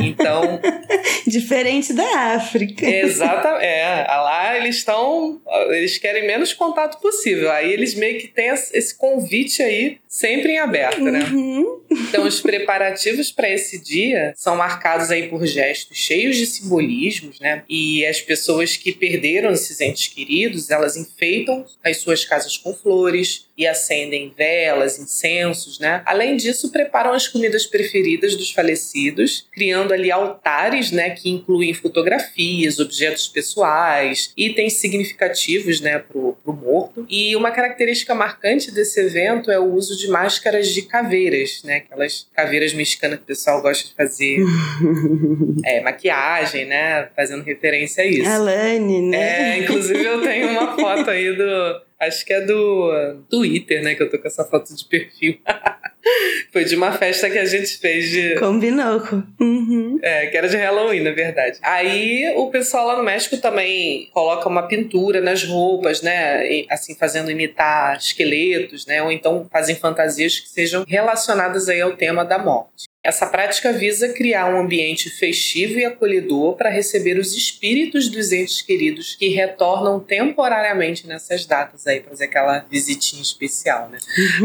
Então. Diferente da África. Exatamente. É, lá eles estão. Eles querem menos contato possível. Aí eles meio que têm esse convite aí sempre em aberto, né? Uhum. Então, os preparativos para esse dia são marcados aí por gestos cheios de simbolismos, né? E as pessoas que perderam esses entes queridos, elas enfeitam as suas casas com flores e acendem velas, incensos, né? Além disso, preparam as comidas preferidas dos falecidos, criando ali altares, né, que incluem fotografias, objetos pessoais, itens significativos, né, pro, pro morto. E uma característica marcante desse evento é o uso de máscaras de caveiras, né? Aquelas caveiras mexicanas que o pessoal gosta de fazer é, maquiagem, né? Fazendo referência a isso. Alane, né? É, inclusive eu tenho uma foto aí do. Acho que é do Twitter, né? Que eu tô com essa foto de perfil. Foi de uma festa que a gente fez de. Combinou. Uhum. É, que era de Halloween, na verdade. Aí o pessoal lá no México também coloca uma pintura nas roupas, né? Assim, fazendo imitar esqueletos, né? Ou então fazem fantasias que sejam relacionadas aí ao tema da morte. Essa prática visa criar um ambiente festivo e acolhedor para receber os espíritos dos entes queridos que retornam temporariamente nessas datas aí, para fazer aquela visitinha especial, né?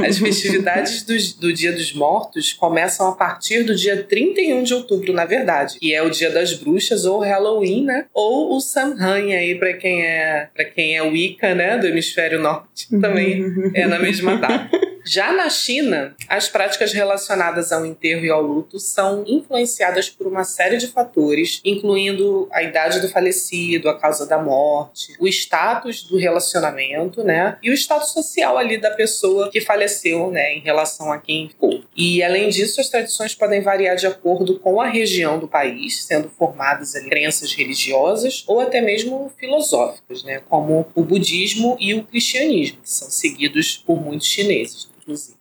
As festividades do, do Dia dos Mortos começam a partir do dia 31 de outubro, na verdade, que é o Dia das Bruxas ou Halloween, né? Ou o Samhain aí para quem é para quem é Wicca, né, do hemisfério norte, também é na mesma data. Já na China, as práticas relacionadas ao enterro e ao luto são influenciadas por uma série de fatores, incluindo a idade do falecido, a causa da morte, o status do relacionamento, né? E o status social ali da pessoa que faleceu, né, em relação a quem ficou. E além disso, as tradições podem variar de acordo com a região do país, sendo formadas ali crenças religiosas ou até mesmo filosóficas, né, como o budismo e o cristianismo, que são seguidos por muitos chineses inclusive.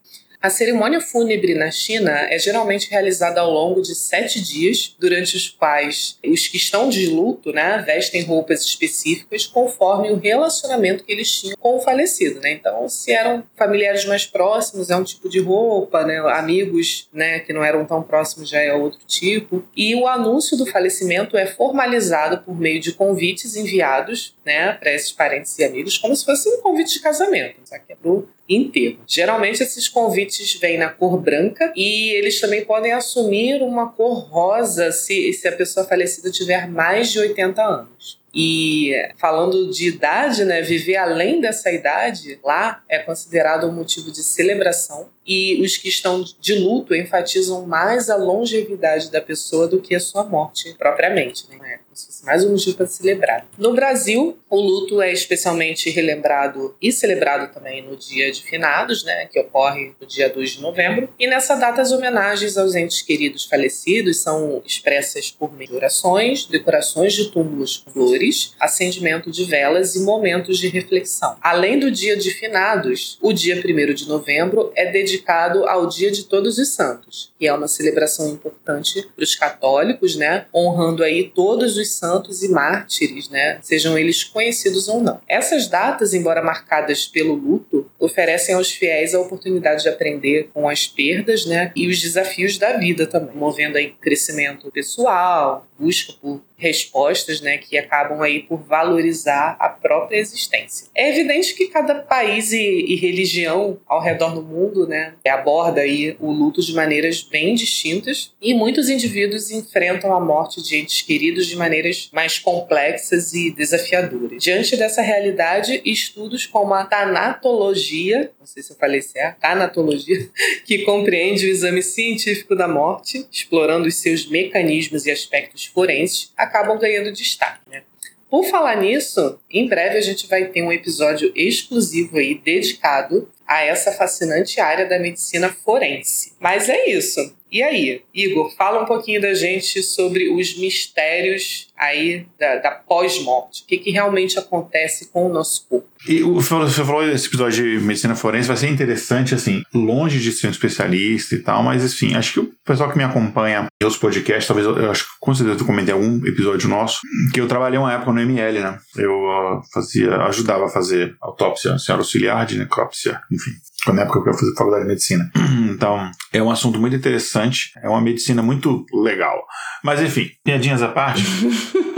A cerimônia fúnebre na China é geralmente realizada ao longo de sete dias, durante os quais os que estão de luto né, vestem roupas específicas conforme o relacionamento que eles tinham com o falecido. Né? Então, se eram familiares mais próximos, é um tipo de roupa, né? amigos né, que não eram tão próximos já é outro tipo. E o anúncio do falecimento é formalizado por meio de convites enviados né, para esses parentes e amigos, como se fosse um convite de casamento, que é enterro. Geralmente esses convites vêm na cor branca e eles também podem assumir uma cor rosa se, se a pessoa falecida tiver mais de 80 anos. E falando de idade, né, viver além dessa idade lá é considerado um motivo de celebração. E os que estão de luto enfatizam mais a longevidade da pessoa do que a sua morte propriamente. Né? É como se mais um motivo para celebrar. No Brasil, o luto é especialmente relembrado e celebrado também no dia de finados, né, que ocorre no dia 2 de novembro. E nessa data, as homenagens aos entes queridos falecidos são expressas por meio de orações, decorações de túmulos com flores, acendimento de velas e momentos de reflexão. Além do dia de finados, o dia 1 de novembro é dedicado ao Dia de Todos os Santos, que é uma celebração importante para os católicos, né, honrando aí todos os santos e mártires, né, sejam eles conhecidos ou não. Essas datas, embora marcadas pelo luto, oferecem aos fiéis a oportunidade de aprender com as perdas, né, e os desafios da vida também, movendo aí crescimento pessoal, busca por respostas, né, que acabam aí por valorizar a própria existência. É evidente que cada país e, e, religião ao redor do mundo, né, aborda aí o luto de maneiras bem distintas e muitos indivíduos enfrentam a morte de entes queridos de maneiras mais complexas e desafiadoras. Diante dessa realidade, estudos como a tanatologia, não sei se eu falei certo, tanatologia, que compreende o exame científico da morte, explorando os seus mecanismos e aspectos forenses, acabam ganhando destaque. Né? Por falar nisso, em breve a gente vai ter um episódio exclusivo aí dedicado a essa fascinante área da medicina forense. Mas é isso. E aí, Igor, fala um pouquinho da gente sobre os mistérios aí da, da pós-morte. O que, que realmente acontece com o nosso corpo? E você falou desse episódio de medicina forense, vai ser interessante, assim, longe de ser um especialista e tal, mas enfim, acho que o pessoal que me acompanha nos podcasts, talvez eu, eu acho que com certeza eu comentei algum episódio nosso, que eu trabalhei uma época no ML, né? Eu uh, fazia, ajudava a fazer autópsia, assim, auxiliar de necrópsia, enfim. Na época que eu fazia faculdade de medicina. Então, é um assunto muito interessante, é uma medicina muito legal. Mas enfim, piadinhas à parte.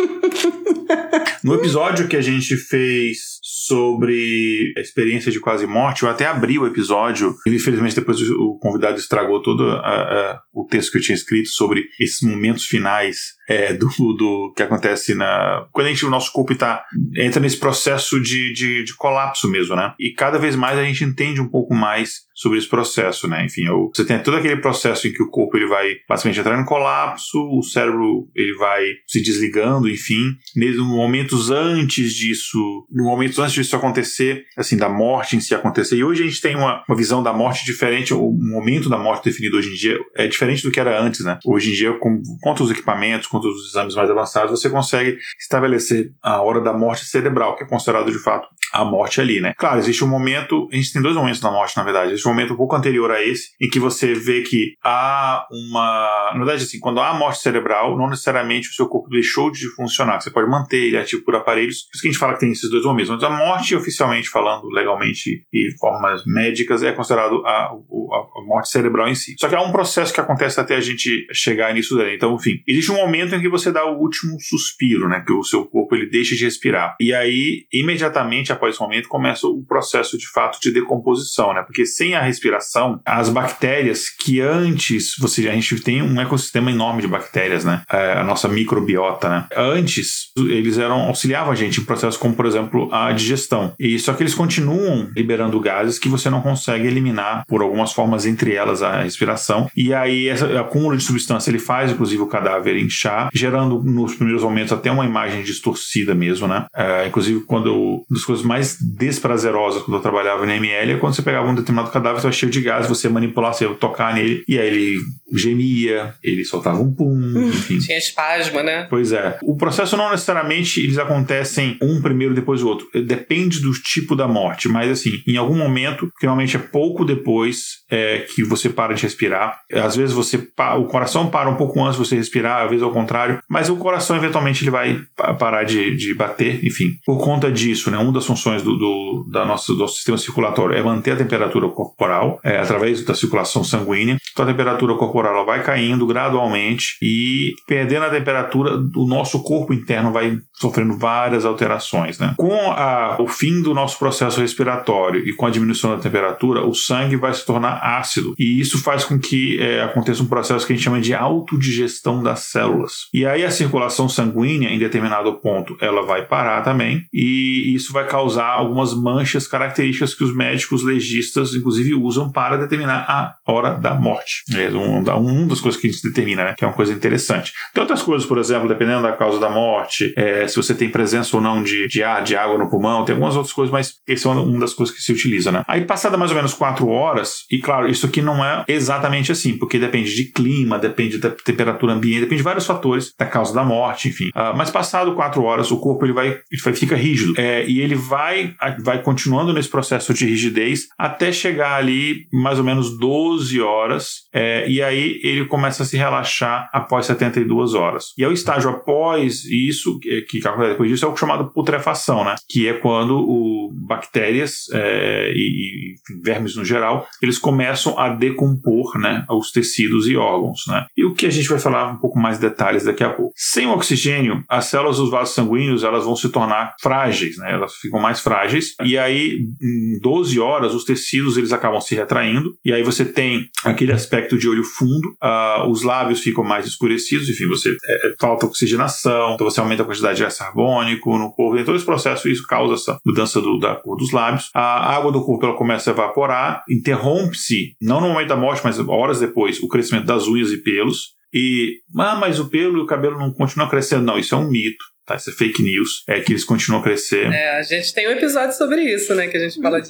No episódio que a gente fez sobre a experiência de quase morte, eu até abri o episódio, e infelizmente depois o convidado estragou todo a, a, o texto que eu tinha escrito sobre esses momentos finais é, do, do que acontece na. Quando a gente, o nosso corpo tá, entra nesse processo de, de, de, colapso mesmo, né? E cada vez mais a gente entende um pouco mais sobre esse processo, né? Enfim, eu, você tem todo aquele processo em que o corpo ele vai basicamente entrar em colapso, o cérebro ele vai se desligando, enfim. Mesmo momentos antes disso, momentos antes disso acontecer, assim, da morte em si acontecer. E hoje a gente tem uma, uma visão da morte diferente, o momento da morte definido hoje em dia é diferente do que era antes, né? Hoje em dia, com, com os equipamentos, com os exames mais avançados, você consegue estabelecer a hora da morte cerebral, que é considerado de fato a morte ali, né? Claro, existe um momento, a gente tem dois momentos da morte, na verdade. Existe momento um pouco anterior a esse, em que você vê que há uma. Na verdade, assim, quando há morte cerebral, não necessariamente o seu corpo deixou de funcionar. Você pode manter ele ativo por aparelhos. Por isso que a gente fala que tem esses dois momentos. Mas a morte, oficialmente falando, legalmente e formas médicas, é considerado a, a, a morte cerebral em si. Só que há um processo que acontece até a gente chegar nisso daí. Então, enfim, existe um momento em que você dá o último suspiro, né? Que o seu corpo ele deixa de respirar. E aí, imediatamente após esse momento, começa o processo de fato de decomposição, né? Porque sem a respiração, as bactérias que antes, você, a gente tem um ecossistema enorme de bactérias, né? É, a nossa microbiota, né? Antes, eles eram auxiliavam a gente em processos como, por exemplo, a digestão. E só que eles continuam liberando gases que você não consegue eliminar por algumas formas, entre elas a respiração. E aí, esse acúmulo de substância ele faz, inclusive, o cadáver inchar, gerando nos primeiros momentos até uma imagem distorcida mesmo, né? É, inclusive, quando eu, uma das coisas mais desprazerosas quando eu trabalhava no ML é quando você pegava um determinado cadáver, estava cheio de gás, você manipular, você tocar nele, e aí ele gemia, ele soltava um pum, hum. enfim. Tinha espasmo, né? Pois é. O processo não necessariamente eles acontecem um primeiro depois do outro. Depende do tipo da morte, mas assim, em algum momento, que normalmente é pouco depois é, que você para de respirar. Às vezes você o coração para um pouco antes de você respirar, às vezes ao contrário, mas o coração eventualmente ele vai parar de, de bater, enfim. Por conta disso, né, uma das funções do, do, da nossa, do nosso sistema circulatório é manter a temperatura corporal é, através da circulação sanguínea. Então a temperatura corporal vai caindo gradualmente e perdendo a temperatura, o nosso corpo interno vai sofrendo várias alterações. Né? Com a, o fim do nosso processo respiratório e com a diminuição da temperatura, o sangue vai se tornar ácido. E isso faz com que é, aconteça um processo que a gente chama de autodigestão das células. E aí a circulação sanguínea, em determinado ponto, ela vai parar também, e isso vai causar algumas manchas características que os médicos legistas, inclusive, usam para determinar a hora da morte. É um, um das coisas que a gente determina, né? que é uma coisa interessante. Tem outras coisas, por exemplo, dependendo da causa da morte, é, se você tem presença ou não de, de ar, de água no pulmão, tem algumas outras coisas, mas essa é uma, das coisas que se utiliza. Né? Aí, passada mais ou menos quatro horas, e claro, isso aqui não é exatamente assim, porque depende de clima, depende da temperatura ambiente, depende de vários fatores, da causa da morte, enfim. Uh, mas passado quatro horas, o corpo ele vai, ele vai fica rígido é, e ele vai, vai continuando nesse processo de rigidez até chegar ali mais ou menos 12 horas, é, e aí ele começa a se relaxar após 72 horas. E é o estágio após isso, que, que acontece depois disso, é o chamado putrefação, né? Que é quando o, bactérias é, e, e vermes no geral, eles começam começam a decompor né, os tecidos e órgãos. Né? E o que a gente vai falar um pouco mais detalhes daqui a pouco. Sem o oxigênio, as células dos vasos sanguíneos elas vão se tornar frágeis, né? elas ficam mais frágeis, e aí em 12 horas os tecidos eles acabam se retraindo, e aí você tem aquele aspecto de olho fundo, uh, os lábios ficam mais escurecidos, enfim, você é, é, falta oxigenação, então você aumenta a quantidade de gás carbônico no corpo, então esse processo isso causa essa mudança do, da cor dos lábios. A água do corpo ela começa a evaporar, interrompe si, não no momento da morte, mas horas depois, o crescimento das unhas e pelos. E, ah, mas o pelo e o cabelo não continuam crescendo. Não, isso é um mito. Tá, isso é fake news, é que eles continuam a crescer. É, a gente tem um episódio sobre isso, né? Que a gente fala de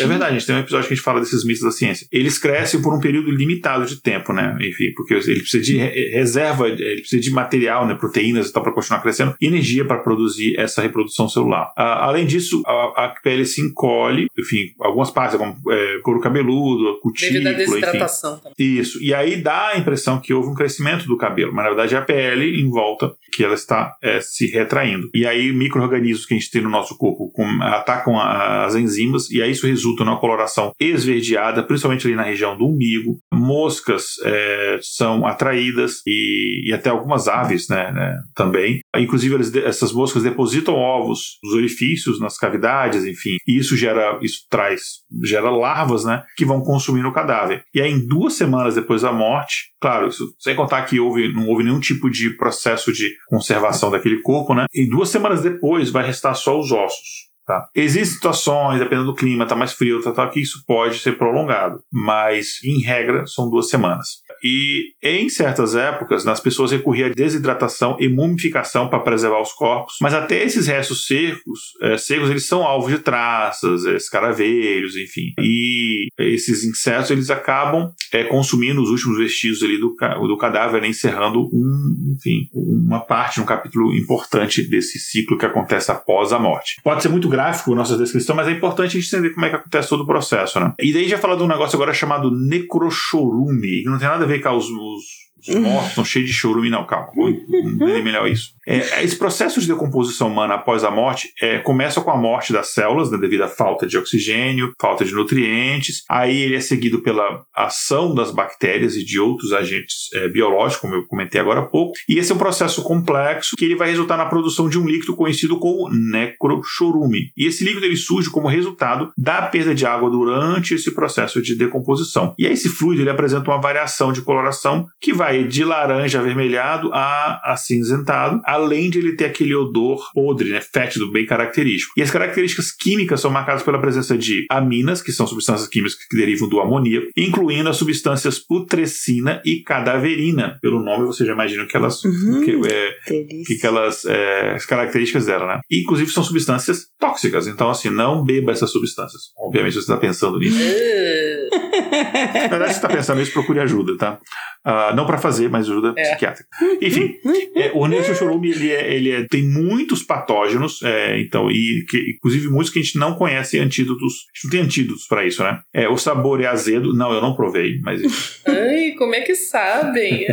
É verdade, a gente tem um episódio que a gente fala desses mitos da ciência. Eles crescem por um período limitado de tempo, né? Enfim, porque ele precisa de reserva, ele precisa de material, né? Proteínas e tal, para continuar crescendo, e energia para produzir essa reprodução celular. Uh, além disso, a, a, pele se encolhe, enfim, algumas partes, como é, couro cabeludo, cutícula, Devido à desidratação enfim. Também. Isso. E aí dá a impressão que houve um crescimento do cabelo, mas na verdade é a pele em volta que ela está é, se retraindo. E aí, micro-organismos que a gente tem no nosso corpo com, atacam a, as enzimas, e aí isso resulta numa coloração esverdeada, principalmente ali na região do umbigo. Moscas é, são atraídas e, e, até algumas aves né, né também. Inclusive, eles, essas moscas depositam ovos nos orifícios, nas cavidades, enfim. E isso gera, isso traz, gera larvas, né, que vão consumir o cadáver. E aí, em duas semanas depois da morte, claro, isso, sem contar que houve, não houve nenhum tipo de processo de conservação daquele corpo, né? E duas semanas depois vai restar só os ossos. Tá? Existem situações, dependendo do clima, tá mais frio, tá, tá, que isso pode ser prolongado, mas em regra são duas semanas. E em certas épocas, as pessoas recorriam à desidratação e mumificação para preservar os corpos, mas até esses restos secos, é, secos eles são alvos de traças, é, escaravelhos, enfim. E esses insetos eles acabam é, consumindo os últimos vestígios ali do, do cadáver, né, encerrando um, enfim, uma parte, um capítulo importante desse ciclo que acontece após a morte. Pode ser muito gráfico nossa descrição, mas é importante a gente entender como é que acontece todo o processo, né? E daí já fala de um negócio agora chamado necrochorume, que não tem nada a ver os, os os mortos estão cheios de chorume, não, calma, vou entender melhor isso. É, esse processo de decomposição humana após a morte é, começa com a morte das células, né, devido à falta de oxigênio, falta de nutrientes. Aí ele é seguido pela ação das bactérias e de outros agentes é, biológicos, como eu comentei agora há pouco. E esse é um processo complexo que ele vai resultar na produção de um líquido conhecido como necrochorume. E esse líquido ele surge como resultado da perda de água durante esse processo de decomposição. E aí esse fluido ele apresenta uma variação de coloração que vai de laranja avermelhado a acinzentado, além de ele ter aquele odor podre, né, fétido, bem característico. E as características químicas são marcadas pela presença de aminas, que são substâncias químicas que derivam do amoníaco, incluindo as substâncias putrescina e cadaverina. Pelo nome você já imagina que elas, uhum, que, é, que aquelas é, as características dela, né? E, inclusive são substâncias tóxicas, então assim, não beba essas substâncias. Obviamente você está pensando nisso. Na verdade, você está pensando nisso, procure ajuda, tá? Uh, não para fazer, mas ajuda é. psiquiátrica. Enfim, é, o Neochorume, ele, é, ele é, tem muitos patógenos, é, então, e que, inclusive muitos que a gente não conhece antídotos. A gente não tem antídotos para isso, né? É, o sabor é azedo. Não, eu não provei, mas. Ai, como é que sabem?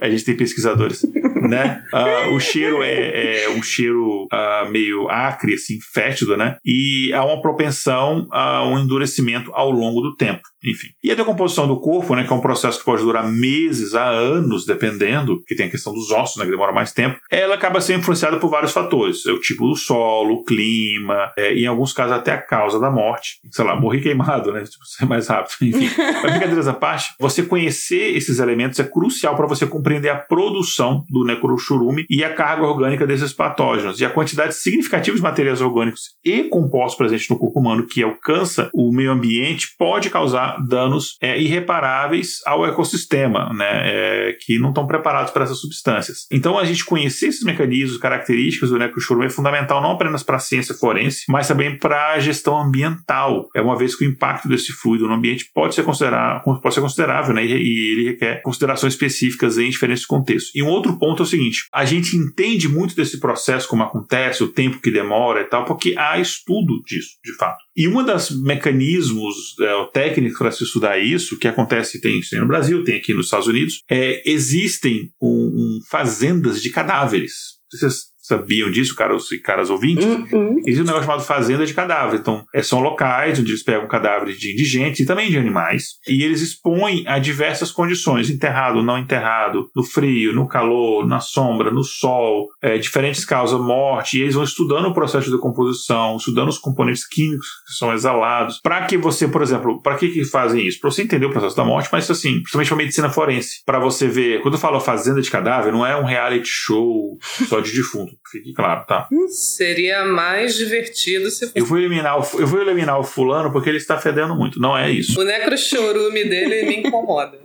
a gente tem pesquisadores, né? Uh, o cheiro é, é um cheiro uh, meio acre, assim, fétido, né? E há uma propensão a um endurecimento ao longo do tempo. Enfim. E a decomposição do corpo, né, que é um processo que pode durar meses a anos, dependendo, que tem a questão dos ossos, né, que demora mais tempo, ela acaba sendo influenciada por vários fatores. É o tipo do solo, o clima, é, em alguns casos até a causa da morte. Sei lá, morrer queimado, né? Tipo, ser mais rápido. Enfim. Mas brincadeiras à parte, você conhecer esses elementos é crucial para você compreender a produção do necrochurume e a carga orgânica desses patógenos e a quantidade significativa de materiais orgânicos e compostos presentes no corpo humano que alcança o meio ambiente pode causar danos é, irreparáveis ao ecossistema, né, é, que não estão preparados para essas substâncias. Então, a gente conhecer esses mecanismos, características do necrochorume é fundamental não apenas para a ciência forense, mas também para a gestão ambiental. É uma vez que o impacto desse fluido no ambiente pode ser considerado, pode ser considerável, né, e ele requer considerações específicas em diferentes contextos. E um outro ponto é o seguinte: a gente entende muito desse processo, como acontece, o tempo que demora e tal, porque há estudo disso, de fato. E um dos mecanismos é, técnicos para se estudar isso, que acontece, tem, tem no Brasil, tem aqui nos Estados Unidos, é, existem um, um fazendas de cadáveres. Vocês sabiam disso, caras e caras ouvintes, uhum. existe um negócio chamado fazenda de cadáver. Então, é, são locais onde eles pegam cadáveres de indigentes e também de animais, e eles expõem a diversas condições, enterrado, não enterrado, no frio, no calor, na sombra, no sol, é, diferentes causas, morte, e eles vão estudando o processo de decomposição, estudando os componentes químicos que são exalados, para que você, por exemplo, para que, que fazem isso? Para você entender o processo da morte, mas assim, principalmente para medicina forense, para você ver, quando eu falo fazenda de cadáver, não é um reality show só de defunto. Fique claro, tá? Seria mais divertido se fosse. Eu vou eliminar o, eu vou eliminar o fulano porque ele está fedendo muito. Não é isso. O necrochorume dele me incomoda.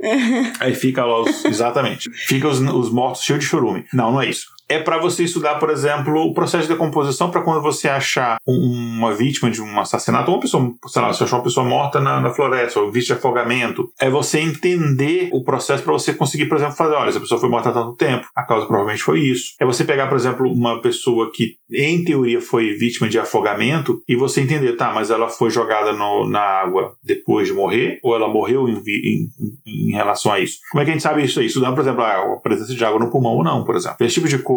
Aí fica lá os. Exatamente. Fica os, os mortos cheios de chorume. Não, não é isso. É para você estudar, por exemplo, o processo de decomposição para quando você achar uma vítima de um assassinato, ou uma pessoa, sei lá, você achou uma pessoa morta na, na floresta, ou vítima de afogamento. É você entender o processo para você conseguir, por exemplo, fazer, olha, essa pessoa foi morta há tanto tempo, a causa provavelmente foi isso. É você pegar, por exemplo, uma pessoa que, em teoria, foi vítima de afogamento e você entender, tá, mas ela foi jogada no, na água depois de morrer, ou ela morreu em, em, em, relação a isso. Como é que a gente sabe isso aí? Estudando, por exemplo, a presença de água no pulmão ou não, por exemplo. Esse tipo de coisa.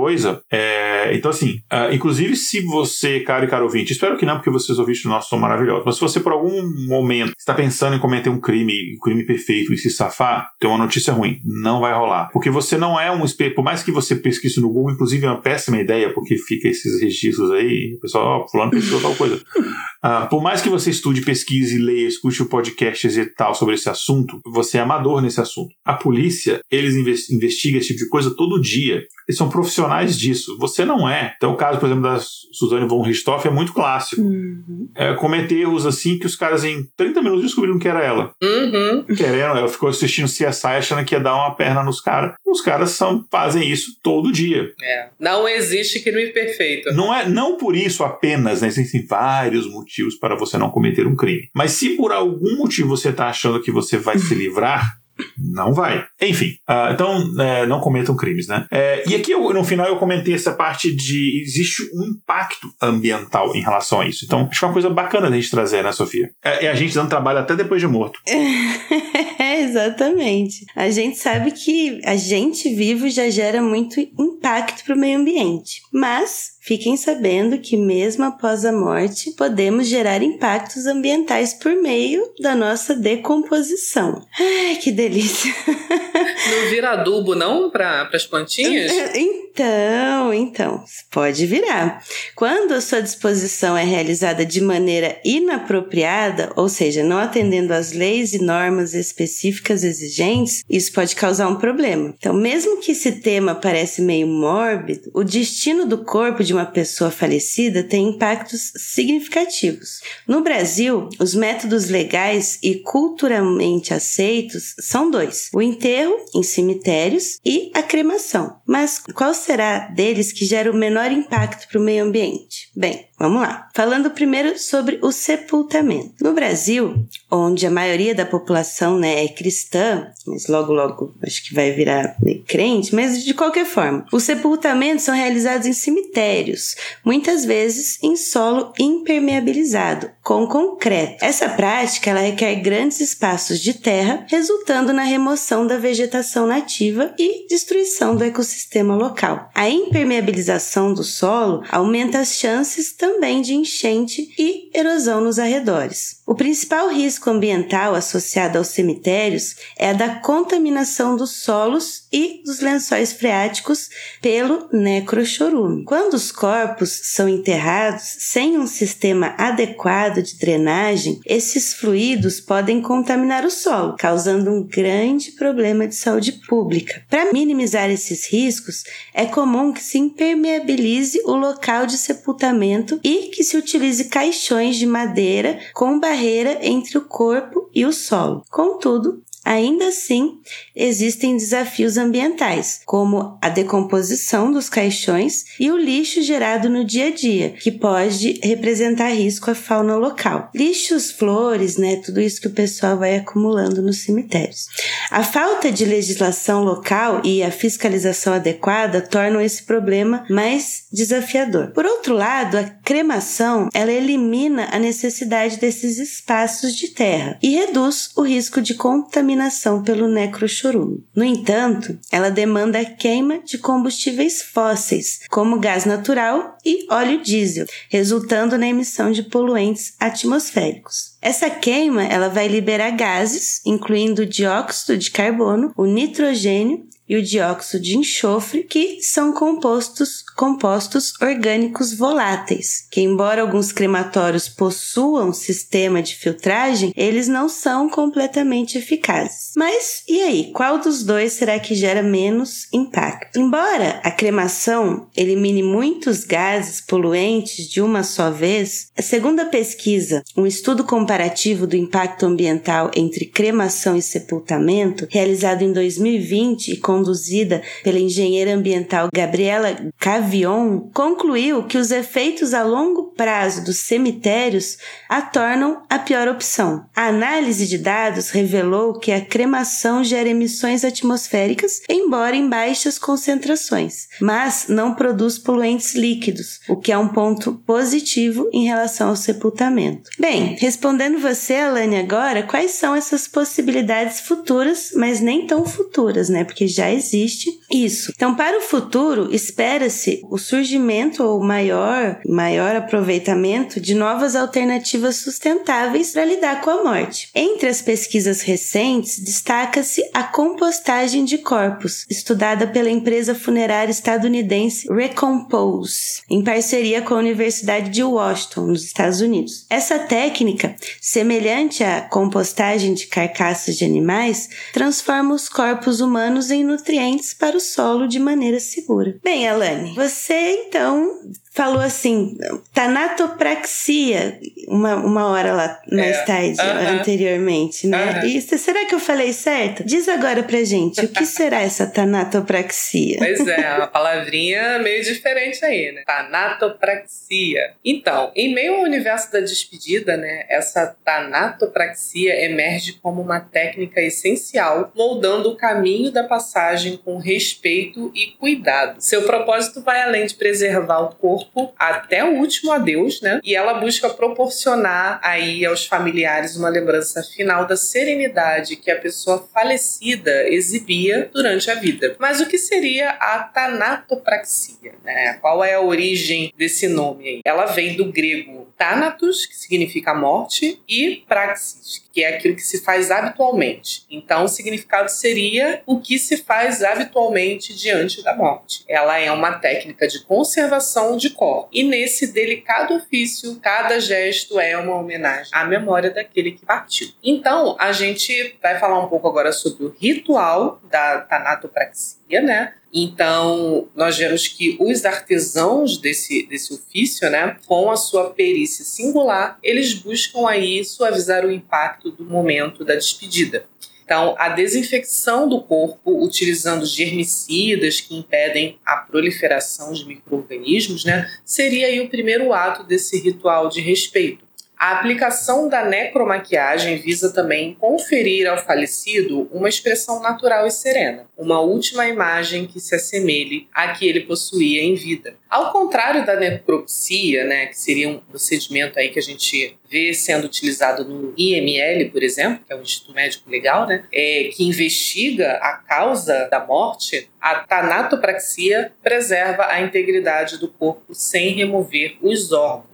É... Então, assim, uh, inclusive se você, caro e caro ouvinte, espero que não, porque vocês ouvintes nossos são maravilhosos, mas se você por algum momento está pensando em cometer um crime, um crime perfeito e se safar, tem uma notícia ruim. Não vai rolar. Porque você não é um por mais que você pesquise no Google, inclusive é uma péssima ideia, porque fica esses registros aí, o pessoal, ó, oh, fulano pesquisou tal coisa. Uh, por mais que você estude, pesquise, leia, escute o podcast e tal sobre esse assunto, você é amador nesse assunto. A polícia, eles investigam esse tipo de coisa todo dia. Eles são profissionais disso. Você não é. Então, o caso, por exemplo, da Suzane von Richthofen é muito clássico. Uhum. É, cometer erros assim que os caras em 30 minutos descobriram que era ela. Uhum. Querendo, ela ficou assistindo CSI achando que ia dar uma perna nos caras. Os caras são, fazem isso todo dia. É. Não existe crime perfeito. Não é não por isso apenas, né? Existem vários motivos para você não cometer um crime. Mas se por algum motivo você está achando que você vai se livrar, não vai. Enfim, uh, então é, não cometam crimes, né? É, e aqui eu, no final eu comentei essa parte de existe um impacto ambiental em relação a isso. Então acho que é uma coisa bacana a gente trazer, né, Sofia? É, é a gente dando trabalho até depois de morto. É, exatamente. A gente sabe que a gente vivo já gera muito impacto para o meio ambiente, mas Fiquem sabendo que, mesmo após a morte, podemos gerar impactos ambientais por meio da nossa decomposição. Ai, que delícia! Não vira adubo, não, para as plantinhas? Então, então, pode virar. Quando a sua disposição é realizada de maneira inapropriada, ou seja, não atendendo às leis e normas específicas exigentes, isso pode causar um problema. Então, mesmo que esse tema pareça meio mórbido, o destino do corpo de uma pessoa falecida tem impactos significativos. No Brasil, os métodos legais e culturalmente aceitos são dois: o enterro em cemitérios e a cremação. Mas qual será deles que gera o menor impacto para o meio ambiente? Bem, Vamos lá. Falando primeiro sobre o sepultamento. No Brasil, onde a maioria da população né, é cristã, mas logo logo acho que vai virar crente, mas de qualquer forma, os sepultamentos são realizados em cemitérios, muitas vezes em solo impermeabilizado, com concreto. Essa prática ela requer grandes espaços de terra, resultando na remoção da vegetação nativa e destruição do ecossistema local. A impermeabilização do solo aumenta as chances também também de enchente e erosão nos arredores. O principal risco ambiental associado aos cemitérios é a da contaminação dos solos e dos lençóis freáticos pelo necrochorume. Quando os corpos são enterrados sem um sistema adequado de drenagem, esses fluidos podem contaminar o solo, causando um grande problema de saúde pública. Para minimizar esses riscos, é comum que se impermeabilize o local de sepultamento e que se utilize caixões de madeira com barreira entre o corpo e o solo. Contudo, Ainda assim, existem desafios ambientais, como a decomposição dos caixões e o lixo gerado no dia a dia, que pode representar risco à fauna local. Lixos, flores, né, tudo isso que o pessoal vai acumulando nos cemitérios. A falta de legislação local e a fiscalização adequada tornam esse problema mais desafiador. Por outro lado, a cremação, ela elimina a necessidade desses espaços de terra e reduz o risco de contaminação contaminação pelo necrochorume. No entanto, ela demanda a queima de combustíveis fósseis, como gás natural e óleo diesel, resultando na emissão de poluentes atmosféricos. Essa queima ela vai liberar gases, incluindo o dióxido de carbono, o nitrogênio e o dióxido de enxofre, que são compostos, compostos orgânicos voláteis, que embora alguns crematórios possuam sistema de filtragem, eles não são completamente eficazes. Mas e aí, qual dos dois será que gera menos impacto? Embora a cremação elimine muitos gases poluentes de uma só vez, a pesquisa, um estudo comparativo do impacto ambiental entre cremação e sepultamento, realizado em 2020 e com conduzida pela engenheira ambiental Gabriela Cavion, concluiu que os efeitos a longo prazo dos cemitérios a tornam a pior opção. A análise de dados revelou que a cremação gera emissões atmosféricas, embora em baixas concentrações, mas não produz poluentes líquidos, o que é um ponto positivo em relação ao sepultamento. Bem, respondendo você, Alane, agora, quais são essas possibilidades futuras, mas nem tão futuras, né? Porque já existe isso. Então, para o futuro, espera-se o surgimento ou maior, maior aproveitamento de novas alternativas sustentáveis para lidar com a morte. Entre as pesquisas recentes, destaca-se a compostagem de corpos, estudada pela empresa funerária estadunidense Recompose, em parceria com a Universidade de Washington, nos Estados Unidos. Essa técnica, semelhante à compostagem de carcaças de animais, transforma os corpos humanos em nutrientes para o solo de maneira segura. Bem, Alane, você então falou assim, tanatopraxia, uma, uma hora lá mais é. tarde, uh -huh. anteriormente, né? Uh -huh. E será que eu falei certo? Diz agora pra gente, o que será essa tanatopraxia? Pois é, uma palavrinha meio diferente aí, né? Tanatopraxia. Então, em meio ao universo da despedida, né, essa tanatopraxia emerge como uma técnica essencial, moldando o caminho da passagem com respeito e cuidado. Seu propósito vai além de preservar o corpo até o último adeus, né? E ela busca proporcionar aí aos familiares uma lembrança final da serenidade que a pessoa falecida exibia durante a vida. Mas o que seria a tanatopraxia, né? Qual é a origem desse nome aí? Ela vem do grego thanatos, que significa morte, e praxis, que é aquilo que se faz habitualmente. Então, o significado seria o que se faz habitualmente diante da morte. Ela é uma técnica de conservação de corpo. E nesse delicado ofício, cada gesto é uma homenagem à memória daquele que partiu. Então, a gente vai falar um pouco agora sobre o ritual da tanatopraxia, né? Então, nós vemos que os artesãos desse, desse ofício, né, com a sua perícia singular, eles buscam aí suavizar o impacto do momento da despedida. Então, a desinfecção do corpo utilizando germicidas que impedem a proliferação de micro-organismos, né, seria o primeiro ato desse ritual de respeito. A aplicação da necromaquiagem visa também conferir ao falecido uma expressão natural e serena, uma última imagem que se assemelhe à que ele possuía em vida. Ao contrário da necropsia, né, que seria um procedimento aí que a gente vê sendo utilizado no IML, por exemplo, que é o Instituto Médico Legal, né, é, que investiga a causa da morte, a tanatopraxia preserva a integridade do corpo sem remover os órgãos.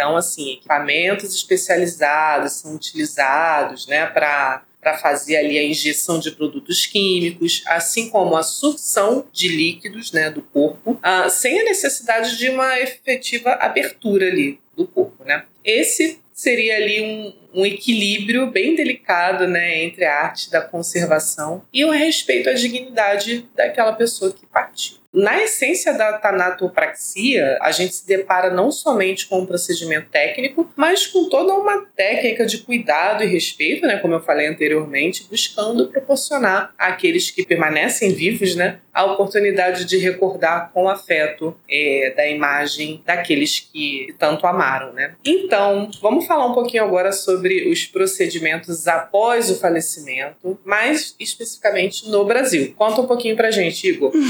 Então, assim, equipamentos especializados são utilizados né, para para fazer ali a injeção de produtos químicos, assim como a sucção de líquidos né, do corpo, uh, sem a necessidade de uma efetiva abertura ali do corpo. Né? Esse seria ali um, um equilíbrio bem delicado né, entre a arte da conservação e o respeito à dignidade daquela pessoa que partiu. Na essência da tanatopraxia, a gente se depara não somente com um procedimento técnico, mas com toda uma técnica de cuidado e respeito, né, como eu falei anteriormente, buscando proporcionar àqueles que permanecem vivos né, a oportunidade de recordar com afeto é, da imagem daqueles que tanto amaram. Né? Então, vamos falar um pouquinho agora sobre os procedimentos após o falecimento, mais especificamente no Brasil. Conta um pouquinho pra gente, Igor.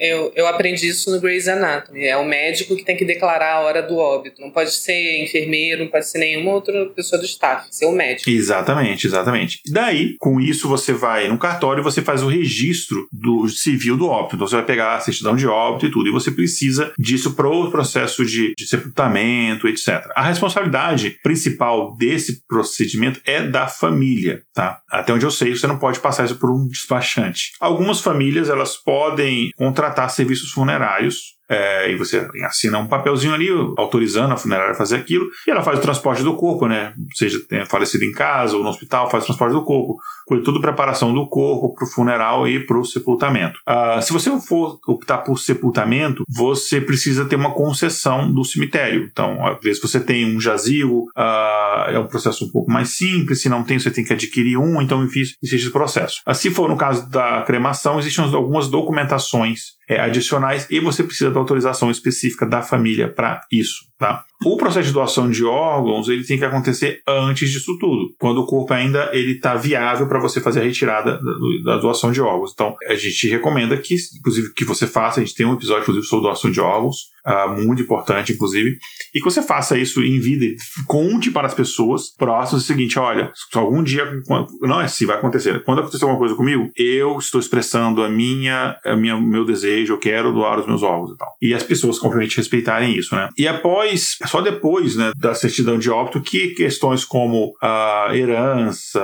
eu, eu aprendi isso no Grey's Anatomy. É o médico que tem que declarar a hora do óbito. Não pode ser enfermeiro, não pode ser nenhuma outra pessoa do staff. Ser o médico. Exatamente, exatamente. Daí, com isso, você vai no cartório e você faz o registro do civil do óbito. Então, você vai pegar a certidão de óbito e tudo. E você precisa disso para o processo de, de sepultamento, etc. A responsabilidade principal desse procedimento é da família, tá? Até onde eu sei, você não pode passar isso por um despachante. Algumas famílias, elas podem contratar serviços funerários é, e você assina um papelzinho ali autorizando a funerária a fazer aquilo, e ela faz o transporte do corpo, né? Seja tenha falecido em casa ou no hospital, faz o transporte do corpo, cuida tudo preparação do corpo para o funeral e para o sepultamento. Uh, se você for optar por sepultamento, você precisa ter uma concessão do cemitério. Então, às vezes você tem um jazigo, uh, é um processo um pouco mais simples, se não tem, você tem que adquirir um, então existe esse processo. Uh, se for no caso da cremação, existem algumas documentações é, adicionais e você precisa da autorização específica da família para isso, tá? O processo de doação de órgãos ele tem que acontecer antes disso tudo, quando o corpo ainda ele está viável para você fazer a retirada da, doação de órgãos. Então a gente recomenda que, inclusive, que você faça. A gente tem um episódio inclusive sobre doação de órgãos uh, muito importante, inclusive, e que você faça isso em vida, conte para as pessoas próximas o seguinte: olha, se algum dia, não é se vai acontecer, quando acontecer alguma coisa comigo, eu estou expressando a minha, a minha meu desejo, eu quero doar os meus órgãos e tal. E as pessoas, obviamente, respeitarem isso, né? E após, só depois, né, da certidão de óbito, que questões como a herança,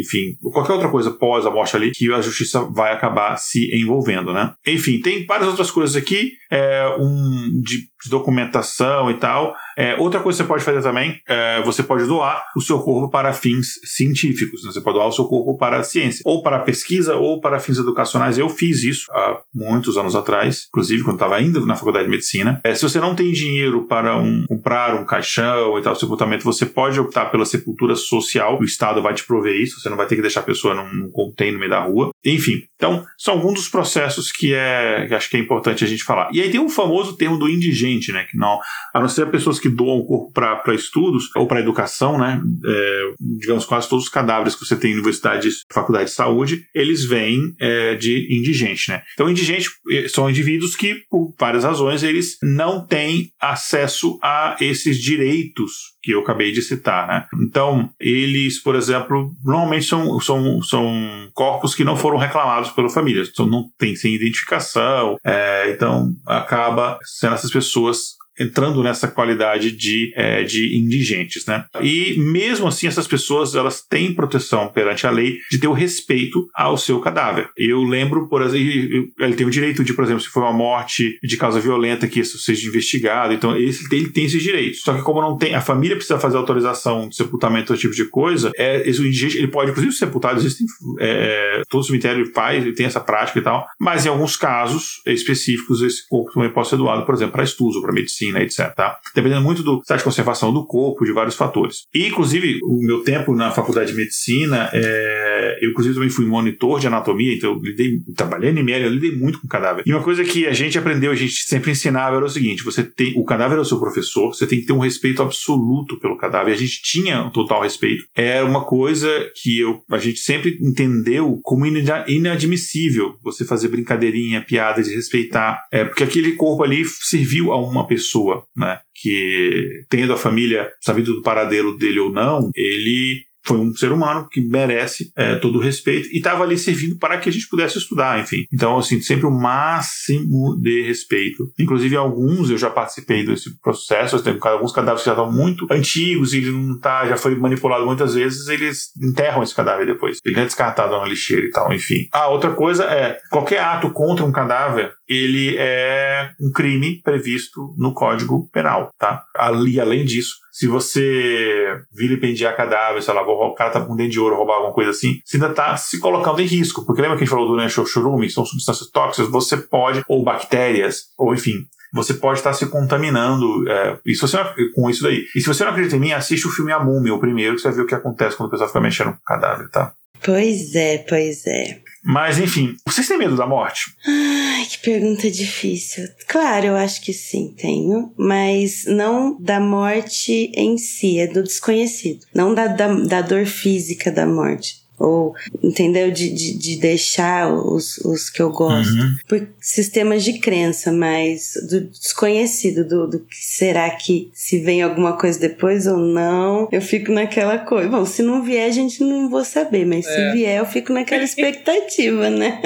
enfim, qualquer outra coisa pós a morte ali, que a justiça vai acabar se envolvendo, né? Enfim, tem várias outras coisas aqui. É, um de documentação e tal. É, outra coisa que você pode fazer também, é, você pode doar o seu corpo para fins científicos. Né? Você pode doar o seu corpo para a ciência, ou para pesquisa, ou para fins educacionais. Eu fiz isso há muitos anos atrás, inclusive quando estava ainda na faculdade de medicina. É, se você não tem dinheiro para um, comprar um caixão e tal, sepultamento, você pode optar pela sepultura social. O Estado vai te prover isso, você não vai ter que deixar a pessoa num, num container no meio da rua. Enfim, então são alguns dos processos que, é, que acho que é importante a gente falar. E aí tem um famoso termo do indigente gente, né? Que não, a não ser pessoas que doam o corpo para estudos ou para educação, né? É, digamos, quase todos os cadáveres que você tem em universidades, faculdade de saúde, eles vêm é, de indigente, né? Então, indigentes é, são indivíduos que, por várias razões, eles não têm acesso a esses direitos que eu acabei de citar, né? Então, eles, por exemplo, normalmente são, são, são corpos que não foram reclamados pela família, então não tem sem identificação, é, então acaba sendo essas pessoas entrando nessa qualidade de, é, de indigentes, né? E mesmo assim essas pessoas elas têm proteção perante a lei de ter o respeito ao seu cadáver. Eu lembro, por exemplo, ele tem o direito de, por exemplo, se for uma morte de causa violenta que isso seja investigado, então ele tem, ele tem esses direitos. Só que como não tem, a família precisa fazer autorização de sepultamento, esse tipo de coisa, é, esse, indigente, ele pode inclusive sepultar, existem é, todo cemitério faz, ele tem essa prática e tal, mas em alguns casos específicos esse corpo também pode ser doado, por exemplo, para estudos ou para medicina medicina, etc. Tá? Dependendo muito do estado de conservação do corpo, de vários fatores. E, inclusive, o meu tempo na faculdade de medicina, é... eu, inclusive, também fui monitor de anatomia, então eu lidei, trabalhei em ML, eu lidei muito com cadáver. E uma coisa que a gente aprendeu, a gente sempre ensinava era o seguinte: você tem o cadáver é o seu professor, você tem que ter um respeito absoluto pelo cadáver. A gente tinha um total respeito. Era uma coisa que eu, a gente sempre entendeu como inadmissível você fazer brincadeirinha, piada de respeitar. É, porque aquele corpo ali serviu a uma pessoa pessoa, né, que tendo a família sabido do paradeiro dele ou não, ele foi um ser humano que merece é, todo o respeito e estava ali servindo para que a gente pudesse estudar, enfim. Então, assim, sempre o máximo de respeito. Inclusive, alguns eu já participei desse processo, alguns cadáveres que já estão muito antigos e ele não tá, já foi manipulado muitas vezes, eles enterram esse cadáver depois. Ele é descartado na lixeira e tal, enfim. A outra coisa é, qualquer ato contra um cadáver, ele é um crime previsto no Código Penal, tá? Ali, além disso, se você vilipendiar cadáver, sei lá, o cara tá com dente de ouro, roubar alguma coisa assim, você ainda tá se colocando em risco. Porque lembra que a gente falou do enxoxurume, que são substâncias tóxicas, você pode, ou bactérias, ou enfim, você pode estar se contaminando é, e se você não, com isso daí. E se você não acredita em mim, assiste o filme A Múmia, o primeiro, que você vai ver o que acontece quando o pessoal fica mexendo com o cadáver, tá? Pois é, pois é. Mas, enfim, vocês têm medo da morte? Ai, que pergunta difícil. Claro, eu acho que sim, tenho. Mas não da morte em si, é do desconhecido. Não da, da, da dor física da morte ou entendeu de, de, de, deixar os, os que eu gosto uhum. por sistemas de crença mas do desconhecido do, do que será que se vem alguma coisa depois ou não eu fico naquela coisa bom se não vier a gente não vou saber mas é. se vier eu fico naquela expectativa né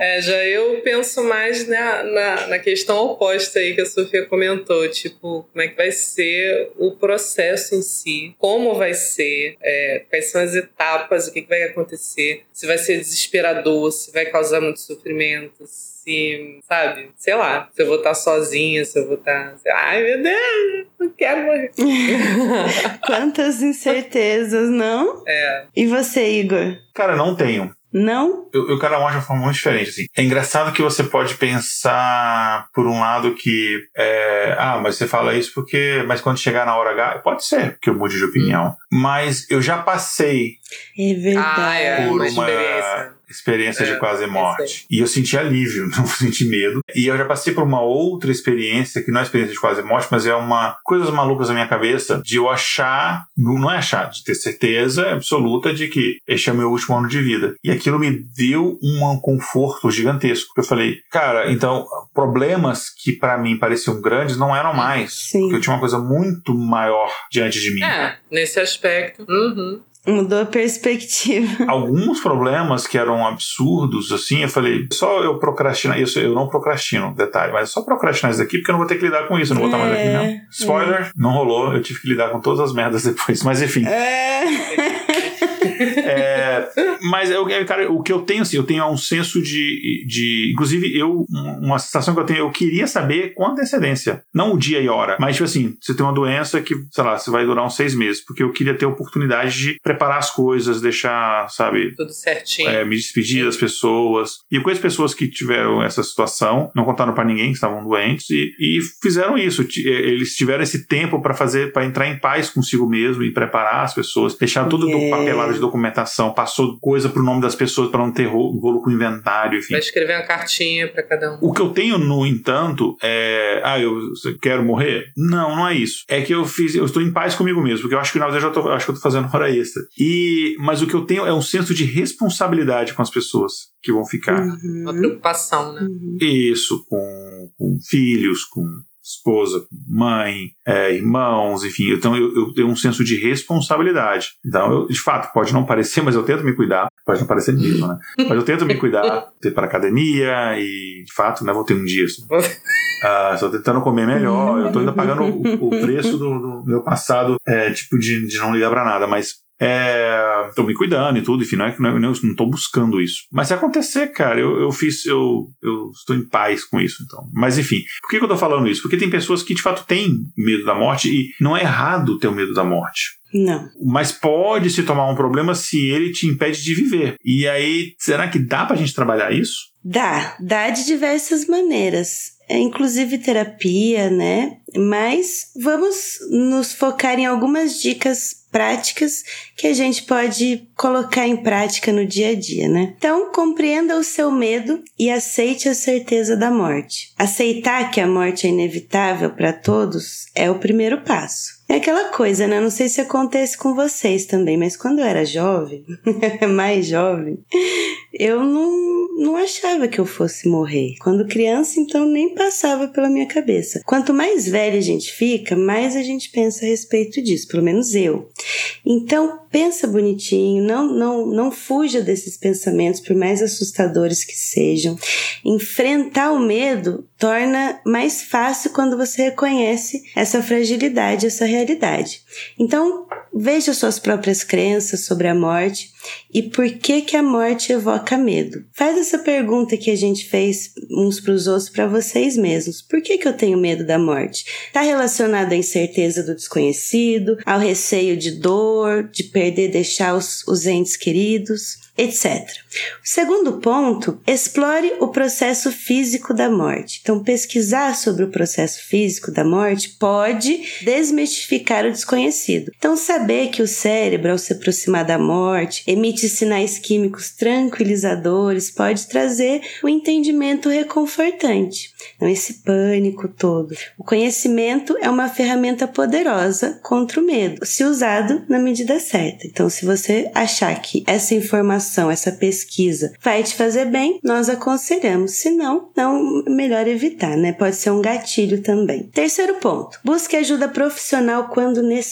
é já eu penso mais na, na, na questão oposta aí que a Sofia comentou tipo como é que vai ser o processo em si como vai ser é, quais são as etapas o que, que vai acontecer, se vai ser desesperador, se vai causar muito sofrimento, se, sabe, sei lá, se eu vou estar sozinha, se eu vou estar. Ai, meu Deus, não quero morrer. Quantas incertezas, não? É. E você, Igor? Cara, não tenho. Não? Eu, eu quero de uma forma muito diferente. Assim. É engraçado que você pode pensar, por um lado, que. É, ah, mas você fala isso porque. Mas quando chegar na hora H. Pode ser que eu mude de opinião. Hum. Mas eu já passei. É verdade. Ah, é, por uma uma experiência. experiência de É, quase eu morte. E eu senti alívio, não senti medo. E eu já passei por uma outra experiência, que não é experiência de quase morte, mas é uma coisas malucas na minha cabeça, de eu achar, não é achar, de ter certeza absoluta de que este é o meu último ano de vida. E aquilo me deu um conforto gigantesco. Eu falei, cara, então problemas que para mim pareciam grandes não eram mais. Sim. Porque eu tinha uma coisa muito maior diante de mim. É, nesse aspecto. Uhum. Mudou a perspectiva. alguns problemas que eram absurdos, assim, eu falei, só eu procrastinar isso, eu não procrastino, detalhe, mas é só procrastinar isso daqui porque eu não vou ter que lidar com isso, eu não vou estar mais aqui, não. É, Spoiler, não rolou, eu tive que lidar com todas as merdas depois, mas enfim. É. É, mas eu, eu, cara, o que eu tenho, assim, eu tenho um senso de, de. Inclusive, eu, uma sensação que eu tenho, eu queria saber com antecedência. Não o dia e hora, mas, tipo assim, você tem uma doença que, sei lá, você vai durar uns seis meses, porque eu queria ter a oportunidade de preparar as coisas, deixar, sabe, Tudo certinho. é, me despedir das pessoas. E eu conheço pessoas que tiveram essa situação, não contaram para ninguém que estavam doentes e, e fizeram isso. Eh, Eles tiveram esse tempo para fazer, para entrar em paz consigo mesmo e preparar as pessoas, deixar tudo do É. papelado de documentação, passou coisa pro nome das pessoas para não ter ro- rolo com inventário, enfim. Vai escrever uma cartinha pra cada um. O que eu tenho, no entanto, é. Ah, eu quero morrer? Não, não é isso. É que eu fiz. Eu estou em paz comigo mesmo, porque eu acho que na verdade eu já tô, acho que eu tô fazendo hora extra. E, mas o que eu tenho é um senso de responsabilidade com as pessoas que vão ficar. Uhum. Uma preocupação, né? Isso, com, com filhos, com esposa, mãe, é, irmãos, enfim. Então eu, eu tenho um senso de responsabilidade. Então, eu, de fato, pode não parecer, mas eu tento me cuidar. Pode não parecer mesmo, né? Mas eu tento me cuidar, ter para academia e, de fato, né, vou ter um dia. Só. Ah, Estou tentando comer melhor. Eu tô ainda pagando o, o preço do, do meu passado, é, tipo, de, de não ligar pra nada, mas. É, tô me cuidando e tudo, enfim, não é que não, eu não tô buscando isso. Mas se acontecer, cara, eu, eu fiz, eu, eu estou em paz com isso, então. Mas enfim, por que, que eu tô falando isso? Porque tem pessoas que de fato têm medo da morte e não é errado ter o medo da morte. Não. Mas pode se tomar um problema se ele te impede de viver. E aí, será que dá pra gente trabalhar isso? Dá, dá de diversas maneiras. É, inclusive terapia, né? Mas vamos nos focar em algumas dicas práticas que a gente pode colocar em prática no dia a dia, né? Então, compreenda o seu medo e aceite a certeza da morte. Aceitar que a morte é inevitável para todos é o primeiro passo. É aquela coisa, né? Não sei se acontece com vocês também, mas quando eu era jovem, mais jovem, eu não, não achava que eu fosse morrer. Quando criança, então nem passava pela minha cabeça. Quanto mais velha a gente fica, mais a gente pensa a respeito disso, pelo menos eu. Então, pensa bonitinho, não, não, não fuja desses pensamentos, por mais assustadores que sejam. Enfrentar o medo torna mais fácil quando você reconhece essa fragilidade, essa realidade. Então, veja suas próprias crenças sobre a morte e por que que a morte evoca medo. Faz essa pergunta que a gente fez uns para os outros para vocês mesmos. Por que que eu tenho medo da morte? Está relacionado à incerteza do desconhecido, ao receio de dor, de perder, deixar os, os entes queridos, etc. O segundo ponto, explore o processo físico da morte. Então, pesquisar sobre o processo físico da morte pode desmistificar o desconhecido. Então, saber que o cérebro, ao se aproximar da morte, emite sinais químicos tranquilizadores pode trazer um entendimento reconfortante. Não esse pânico todo. O conhecimento é uma ferramenta poderosa contra o medo, se usado na medida certa. Então, se você achar que essa informação, essa pesquisa vai te fazer bem, nós aconselhamos. Se não, não melhor evitar, né? Pode ser um gatilho também. Terceiro ponto: busque ajuda profissional quando necessário.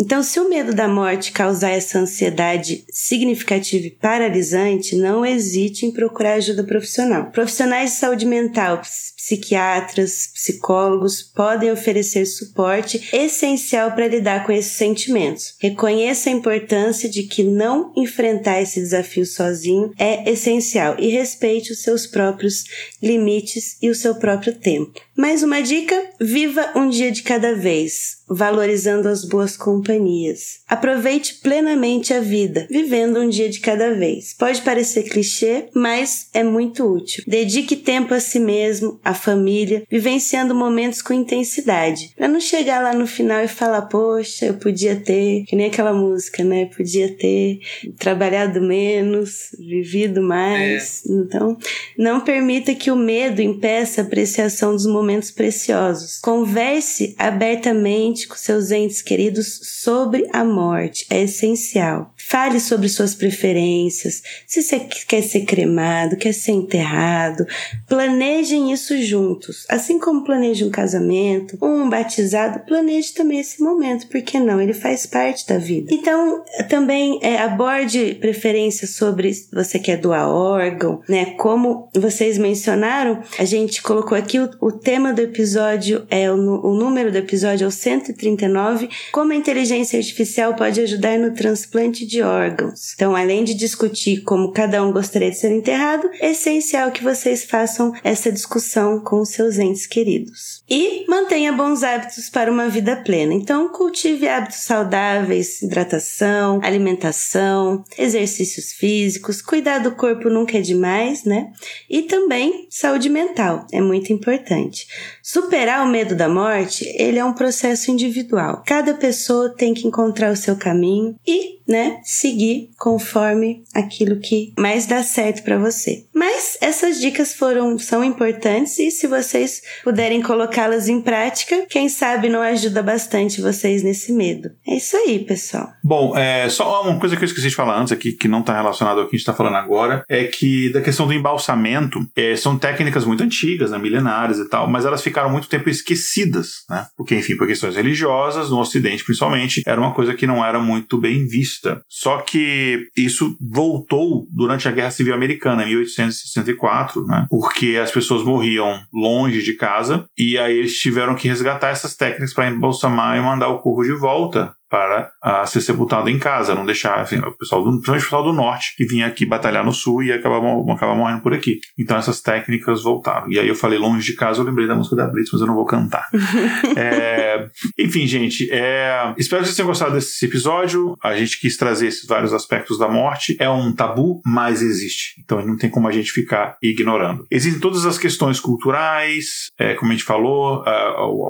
Então, se o medo da morte causar essa ansiedade significativa e paralisante, não hesite em procurar ajuda profissional. Profissionais de saúde mental, psiquiatras, psicólogos podem oferecer suporte essencial para lidar com esses sentimentos. Reconheça a importância de que não enfrentar esse desafio sozinho é essencial e respeite os seus próprios limites e o seu próprio tempo. Mais uma dica: viva um dia de cada vez, valorizando as boas companhias. Aproveite plenamente a vida, vivendo um dia de cada vez. Pode parecer clichê, mas é muito útil. Dedique tempo a si mesmo, família, vivenciando momentos com intensidade, para não chegar lá no final e falar: "Poxa, eu podia ter", que nem aquela música, né? Podia ter trabalhado menos, vivido mais. É. Então, não permita que o medo impeça a apreciação dos momentos preciosos. Converse abertamente com seus entes queridos sobre a morte, é essencial. Fale sobre suas preferências, se você quer ser cremado, quer ser enterrado. Planejem isso juntos. Assim como planeje um casamento, um batizado, planeje também esse momento, porque não? Ele faz parte da vida. Então, também é, aborde preferências sobre você quer doar órgão, né? Como vocês mencionaram, a gente colocou aqui o, o tema do episódio é o, o número do episódio é o 139, como a inteligência artificial pode ajudar no transplante de órgãos. Então, além de discutir como cada um gostaria de ser enterrado, é essencial que vocês façam essa discussão com seus entes queridos. E mantenha bons hábitos para uma vida plena. Então, cultive hábitos saudáveis, hidratação, alimentação, exercícios físicos, cuidar do corpo nunca é demais, né? E também saúde mental, é muito importante. Superar o medo da morte, ele é um processo individual. Cada pessoa tem que encontrar o seu caminho e, né, seguir conforme aquilo que mais dá certo para você. Mas essas dicas foram são importantes e se vocês puderem colocá-las em prática, quem sabe não ajuda bastante vocês nesse medo. É isso aí, pessoal. Bom, é, só uma coisa que eu esqueci de falar antes aqui, que não está relacionado ao que a gente está falando agora, é que da questão do embalsamento, é, são técnicas muito antigas, né, milenares e tal, mas elas ficaram muito tempo esquecidas, né? Porque, enfim, por questões religiosas, no Ocidente principalmente, era uma coisa que não era muito bem vista. Só que isso voltou durante a Guerra Civil Americana, em 1864, né? Porque as pessoas morriam longe de casa e aí eles tiveram que resgatar essas técnicas para embalsamar e mandar o corpo de volta para ser sepultado em casa, não deixar assim, o pessoal do, principalmente o pessoal do norte que vinha aqui batalhar no sul e acabar, acabar morrendo por aqui. Então essas técnicas voltaram. E aí eu falei longe de casa, eu lembrei da música da Blitz, mas eu não vou cantar. é, enfim, gente, é, espero que vocês tenham gostado desse episódio. A gente quis trazer esses vários aspectos da morte. É um tabu, mas existe. Então não tem como a gente ficar ignorando. Existem todas as questões culturais, é, como a gente falou,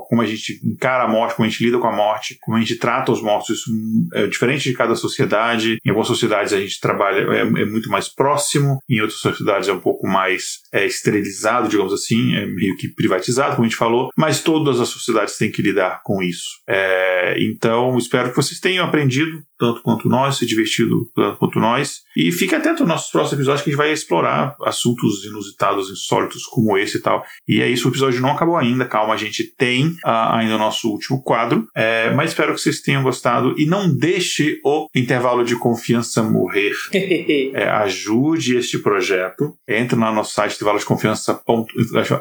como a gente encara a morte, como a gente lida com a morte, como a gente trata os mortos mortos. Isso é diferente de cada sociedade. Em algumas sociedades a gente trabalha, é, é muito mais próximo, em outras sociedades é um pouco mais é, esterilizado, digamos assim, é meio que privatizado, como a gente falou, mas todas as sociedades têm que lidar com isso. É, então, espero que vocês tenham aprendido tanto quanto nós, se divertido tanto quanto nós. E fique atento aos nossos próximos episódios que a gente vai explorar assuntos inusitados, insólitos como esse e tal. E é isso, o episódio não acabou ainda, calma, a gente tem uh, ainda o nosso último quadro, é, mas espero que vocês tenham gostado e não deixe o intervalo de confiança morrer. é, ajude este projeto, entre no nosso site intervalo de confiança,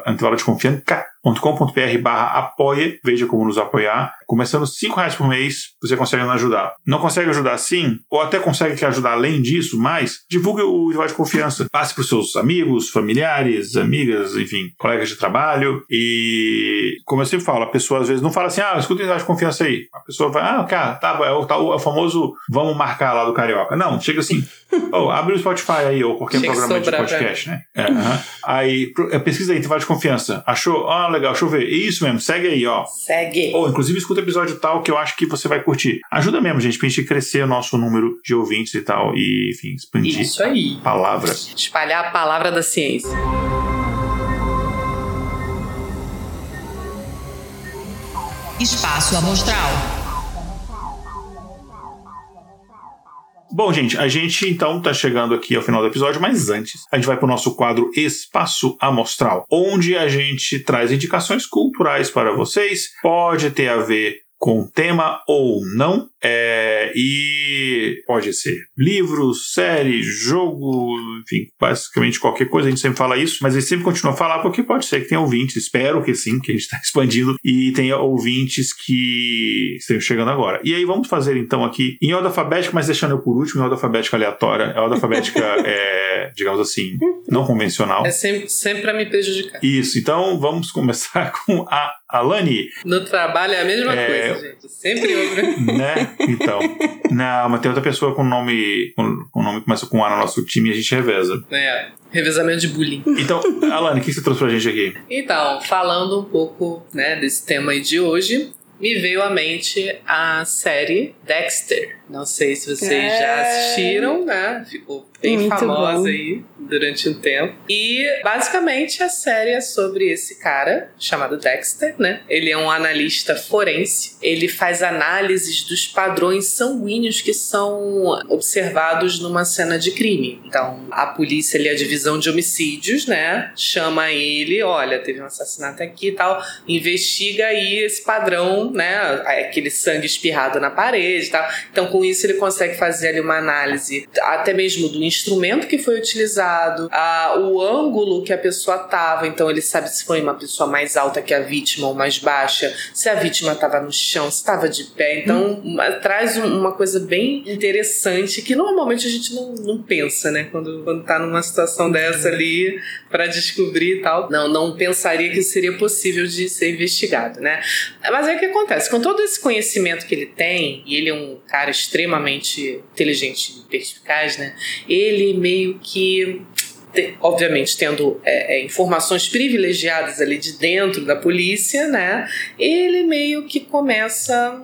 intervalo de confiança .com.br barra apoia, veja como nos apoiar. Começando cinco reais por mês, você consegue nos ajudar. Não consegue ajudar sim, ou até consegue ajudar além disso, mas divulgue o Intervalo de Confiança. Passe para os seus amigos, familiares, amigas, enfim, colegas de trabalho. E, como eu sempre falo, a pessoa às vezes não fala assim, ah, escuta o de Confiança aí. A pessoa vai, ah, cara, tá, é o, tá, é o famoso vamos marcar lá do Carioca. Não, chega assim, oh, abre o Spotify aí, ou qualquer chega programa de podcast, né? É, uh -huh. Aí, pesquisa aí, Intervalo de Confiança. Achou? Ah, legal, deixa eu ver. Isso mesmo, segue aí, ó. Segue. Ou, inclusive, escuta o episódio tal que eu acho que você vai curtir. Ajuda mesmo, gente, pra gente crescer o nosso número de ouvintes e tal. E, enfim, expandir Isso aí. palavras. Espalhar a palavra da ciência. Espaço Amostral. Bom, gente, a gente então está chegando aqui ao final do episódio, mas antes a gente vai para o nosso quadro Espaço Amostral, onde a gente traz indicações culturais para vocês. Pode ter a ver com tema ou não. É, e pode ser livro, série, jogo, enfim, basicamente qualquer coisa. A gente sempre fala isso, mas a gente sempre continua a falar porque pode ser que tenha ouvintes, espero que sim, que a gente está expandindo e tenha ouvintes que estejam chegando agora. E aí vamos fazer então aqui em ordem alfabética, mas deixando eu por último, em ordem alfabética aleatória, a ordem alfabética é, digamos assim, não convencional. É sempre, sempre para me prejudicar. Isso, então vamos começar com a Alane. No trabalho é a mesma é... coisa, gente. Sempre eu, né? né? Então. Não, mas tem outra pessoa com nome, com, com nome que começa com A no nosso time e a gente reveza. É. Revezamento de bullying. Então, Alane, o que você trouxe pra gente aqui? Então, falando um pouco né, desse tema aí de hoje, me veio à mente a série Dexter. Não sei se vocês é... já assistiram, né? Ficou bem Muito famosa bom. aí durante um tempo. E basicamente a série é sobre esse cara chamado Dexter, né? Ele é um analista forense. Ele faz análises dos padrões sanguíneos que são observados numa cena de crime. Então, a polícia ali, a divisão de homicídios, né? Chama ele, olha, teve um assassinato aqui e tal, investiga aí esse padrão, né? Aquele sangue espirrado na parede e tal. Então, com isso, ele consegue fazer ali uma análise até mesmo do instrumento que foi utilizado, a, o ângulo que a pessoa tava. Então ele sabe se foi uma pessoa mais alta que a vítima ou mais baixa, se a vítima estava no chão, se estava de pé. Então hum. traz uma coisa bem interessante que normalmente a gente não, não pensa, né? Quando, quando tá numa situação dessa ali para descobrir e tal. Não, não pensaria que seria possível de ser investigado, né? Mas é o que acontece. Com todo esse conhecimento que ele tem, e ele é um cara extremamente inteligente e perspicaz, né? Ele meio que obviamente tendo é, é, informações privilegiadas ali de dentro da polícia, né? Ele meio que começa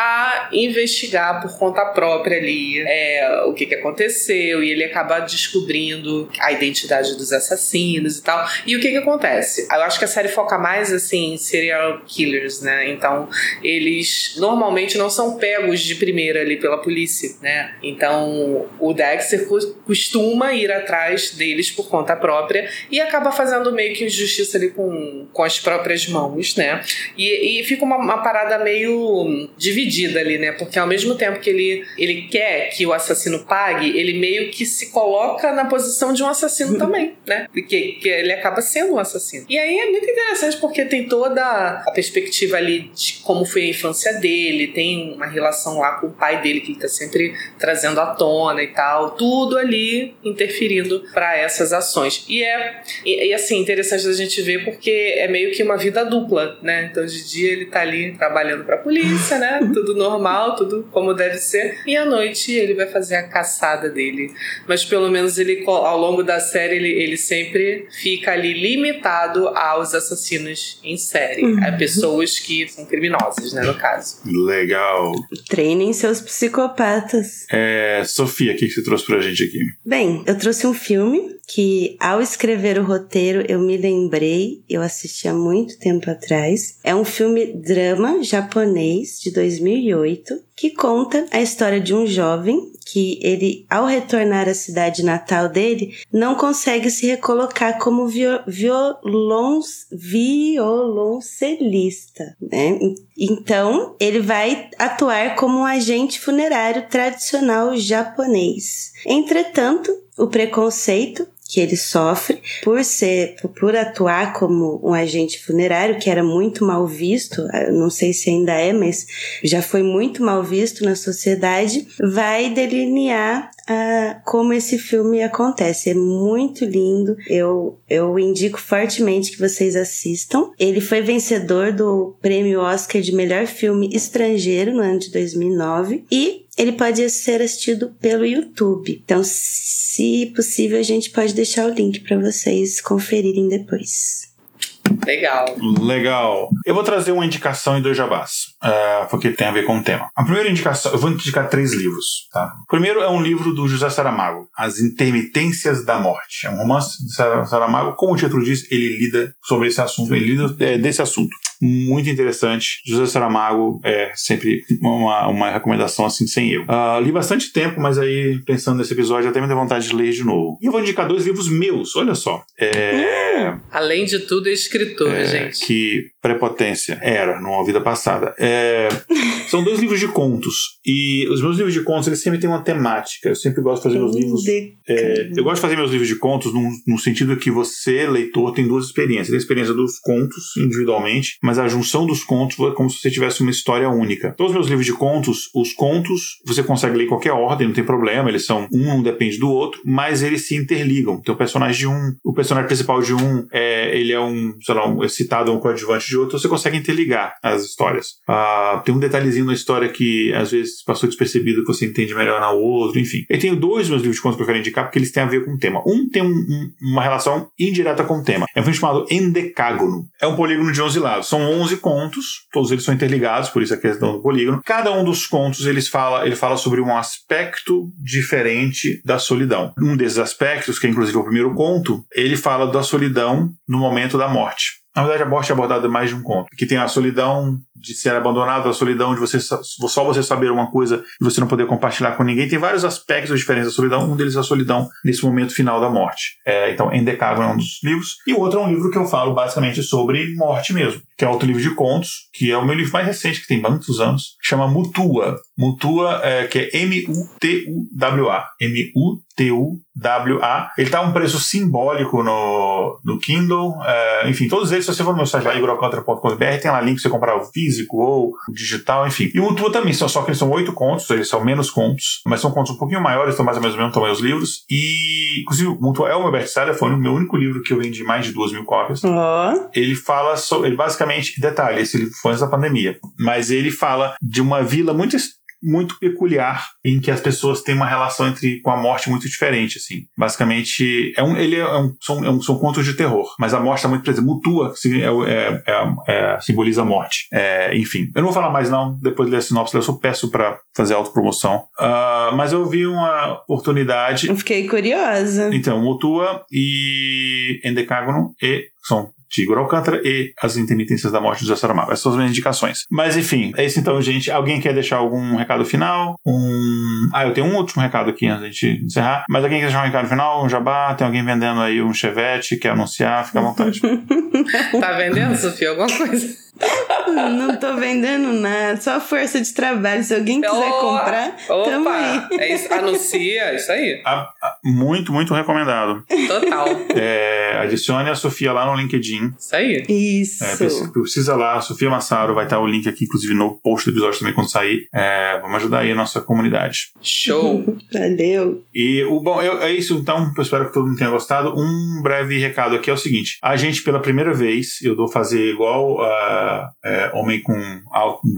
a investigar por conta própria ali é, o que, que aconteceu e ele acaba descobrindo a identidade dos assassinos e tal. E o que, que acontece? Eu acho que a série foca mais assim em serial killers, né? Então eles normalmente não são pegos de primeira ali pela polícia, né? Então o Dexter costuma ir atrás deles por conta própria e acaba fazendo meio que justiça ali com, com as próprias mãos, né? E, e fica uma, uma parada meio dividida dividida ali, né? Porque ao mesmo tempo que ele, ele quer que o assassino pague, ele meio que se coloca na posição de um assassino também, né? Porque que ele acaba sendo um assassino. E aí é muito interessante porque tem toda a perspectiva ali de como foi a infância dele, tem uma relação lá com o pai dele que ele tá sempre trazendo à tona e tal, tudo ali interferindo para essas ações. E é e, e, assim interessante a gente ver porque é meio que uma vida dupla, né? Então de dia ele tá ali trabalhando para a polícia, né? tudo normal, tudo como deve ser. E à noite ele vai fazer a caçada dele. Mas pelo menos ele, ao longo da série, ele, ele sempre fica ali limitado aos assassinos em série. Uhum. A pessoas que são criminosas, né, no caso. Legal. Treinem seus psicopatas. É, Sofia, o que você trouxe pra gente aqui? Bem, eu trouxe um filme que ao escrever o roteiro eu me lembrei, eu assisti há muito tempo atrás. É um filme drama japonês de 2008 que conta a história de um jovem que ele, ao retornar à cidade natal dele, não consegue se recolocar como violoncelista, né? Então, ele vai atuar como um agente funerário tradicional japonês. Entretanto, o preconceito que ele sofre por ser, por atuar como um agente funerário, que era muito mal visto, não sei se ainda é, mas já foi muito mal visto na sociedade, vai delinear uh, como esse filme acontece. É muito lindo. Eu, eu indico fortemente que vocês assistam. Ele foi vencedor do prêmio Oscar de melhor filme estrangeiro no ano de 2009 e ele pode ser assistido pelo YouTube. Então, se possível, a gente pode deixar o link para vocês conferirem depois. Legal. Legal. Eu vou trazer uma indicação em dois jabás, uh, porque tem a ver com o tema. A primeira indicação, eu vou indicar três livros. Tá? O primeiro é um livro do José Saramago, As Intermitências da Morte. É um romance de Saramago. Como o título diz, ele lida sobre esse assunto, ele lida é, desse assunto muito interessante. José Saramago é sempre uma, uma recomendação assim sem erro. Uh, li bastante tempo, mas aí pensando nesse episódio até me deu vontade de ler de novo. E eu vou indicar dois livros meus, olha só. É... Além de tudo, é escritor, é, gente. Que prepotência era numa vida passada. É, É, são dois livros de contos. E os meus livros de contos, eles sempre têm uma temática. Eu sempre gosto de fazer meus livros. É, eu gosto de fazer meus livros de contos no, no sentido que você, leitor, tem duas experiências. Tem a experiência dos contos individualmente, mas a junção dos contos é como se você tivesse uma história única. Todos os meus livros de contos, os contos, você consegue ler em qualquer ordem, não tem problema. Eles são um não depende do outro, mas eles se interligam. Então, o personagem de um, o personagem principal de um, é, ele é um, sei lá, um, é citado um coadjuvante de outro, você consegue interligar as histórias. Ah, tem um detalhezinho na história que às vezes passou despercebido que você entende melhor na outra, enfim. Eu tenho dois meus livros de contos que eu quero indicar porque eles têm a ver com o tema. Um tem um, um, uma relação indireta com o tema. É um filme chamado Endecágono. É um polígono de 11 lados. São 11 contos, todos eles são interligados, por isso a questão do polígono. Cada um dos contos eles fala, ele fala sobre um aspecto diferente da solidão. Um desses aspectos, que é inclusive o primeiro conto, ele fala da solidão no momento da morte. Na verdade, a morte é abordada mais de um conto. Que tem a solidão de ser abandonado, a solidão de você só você saber uma coisa e você não poder compartilhar com ninguém. Tem vários aspectos diferentes da solidão. Um deles é a solidão nesse momento final da morte. É, então, Endecágono é um dos livros. E o outro é um livro que eu falo basicamente sobre morte mesmo, que é outro livro de contos, que é o meu livro mais recente, que tem muitos anos, chama Mutua. Mutua, é, que é M-U-T-U-W-A. M-U-T-U-W-A. Ele tá a um preço simbólico no, no Kindle. É, enfim, todos eles, se você for no meu site lá, igoralcantara.com.br, tem lá link pra você comprar o físico ou digital, enfim. E o Mutua também, só, só que eles são oito contos, eles são menos contos, mas são contos um pouquinho maiores, estão mais ou menos o mesmo tamanho os livros. E, inclusive, o Mutua é o meu best-seller, foi o meu único livro que eu vendi mais de duas mil cópias. Oh. Ele fala sobre, ele basicamente, detalhe, esse livro foi antes da pandemia, mas ele fala de uma vila muito muito peculiar em que as pessoas têm uma relação entre com a morte muito diferente assim. Basicamente é um ele é um são, é um, são contos de terror mas a morte está muito presente mutua que é, é, é, simboliza a morte. É, enfim. Eu não vou falar mais não. Depois de ler a sinopse eu só peço para fazer autopromoção. Uh, mas eu vi uma oportunidade. Eu fiquei curiosa. Então mutua e endecágono e são de Igor Alcântara e As Intermitências da Morte de José Saramago. Essas são as minhas indicações. Mas enfim, é isso então, gente. Alguém quer deixar algum recado final? Um... Ah, eu tenho um último recado aqui antes de gente encerrar. Mas alguém quer deixar um recado final? Um jabá? Tem alguém vendendo aí um chevette? Quer anunciar? Fica à vontade. tá vendendo, Sofia, alguma coisa? Não tô vendendo nada, só força de trabalho. Se alguém quiser oh, comprar, opa, tamo aí. É isso, anuncia, é isso aí. A, a, muito, muito recomendado. Total. É, adicione a Sofia lá no LinkedIn. Isso aí. Isso. É, precisa lá, Sofia Massaro, vai estar o link aqui, inclusive no post do episódio também quando sair. É, vamos ajudar aí a nossa comunidade. Show! Valeu! E o bom, eu, é isso então, eu espero que todo mundo tenha gostado. Um breve recado aqui é o seguinte: a gente, pela primeira vez, eu vou fazer igual a é, homem com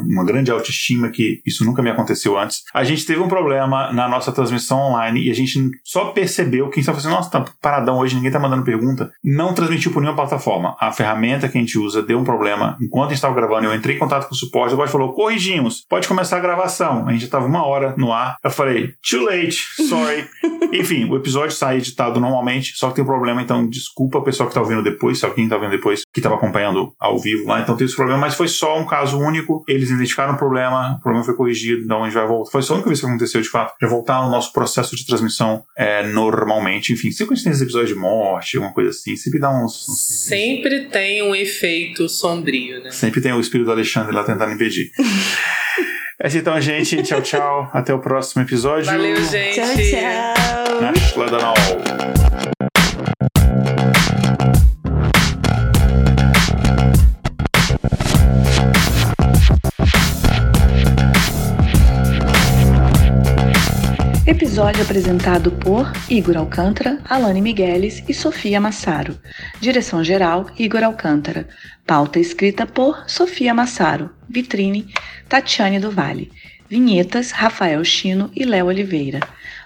uma grande autoestima, que isso nunca me aconteceu antes. A gente teve um problema na nossa transmissão online e a gente só percebeu que estava fazendo, nossa, tá paradão hoje, ninguém tá mandando pergunta. Não transmitiu por nenhuma plataforma. A ferramenta que a gente usa deu um problema. Enquanto a gente estava gravando, eu entrei em contato com o suporte, o suporte falou: corrigimos, pode começar a gravação. A gente já estava uma hora no ar. Eu falei: too late, sorry. Enfim, o episódio sai editado normalmente, só que tem um problema, então desculpa o pessoal que tá ouvindo depois, se alguém tá vendo depois, que estava acompanhando ao vivo lá, então tem esse problema, mas foi só um caso único. Eles identificaram o problema, o problema foi corrigido, então a gente vai voltar. Foi só a única vez que aconteceu de fato. Já voltar ao nosso processo de transmissão é, normalmente. Enfim, sempre que a gente tem esses episódios de morte, alguma coisa assim, sempre dá uns. uns sempre tem um efeito sombrio, né? Sempre tem o espírito do Alexandre lá tentando impedir. É assim então, gente. Tchau, tchau. Até o próximo episódio. Valeu, gente. Tchau, tchau. Episódio apresentado por Igor Alcântara, Alane Migueles e Sofia Massaro. Direção-geral, Igor Alcântara. Pauta escrita por Sofia Massaro. Vitrine, Tatiane do Vale. Vinhetas, Rafael Chino e Léo Oliveira.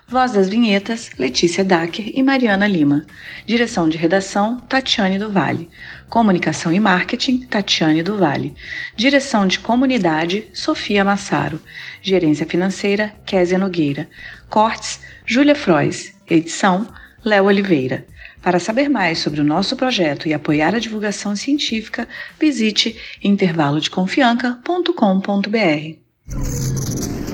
Voz das vinhetas, Letícia Dacker e Mariana Lima. Direção de redação, Tatiane do Vale. Comunicação e marketing, Tatiane do Vale. Direção de comunidade, Sofia Massaro. Gerência financeira, Késia Nogueira. Cortes, Júlia Frois. Edição, Léo Oliveira. Para saber mais sobre o nosso projeto e apoiar a divulgação científica, visite intervalodeconfianca.com.br.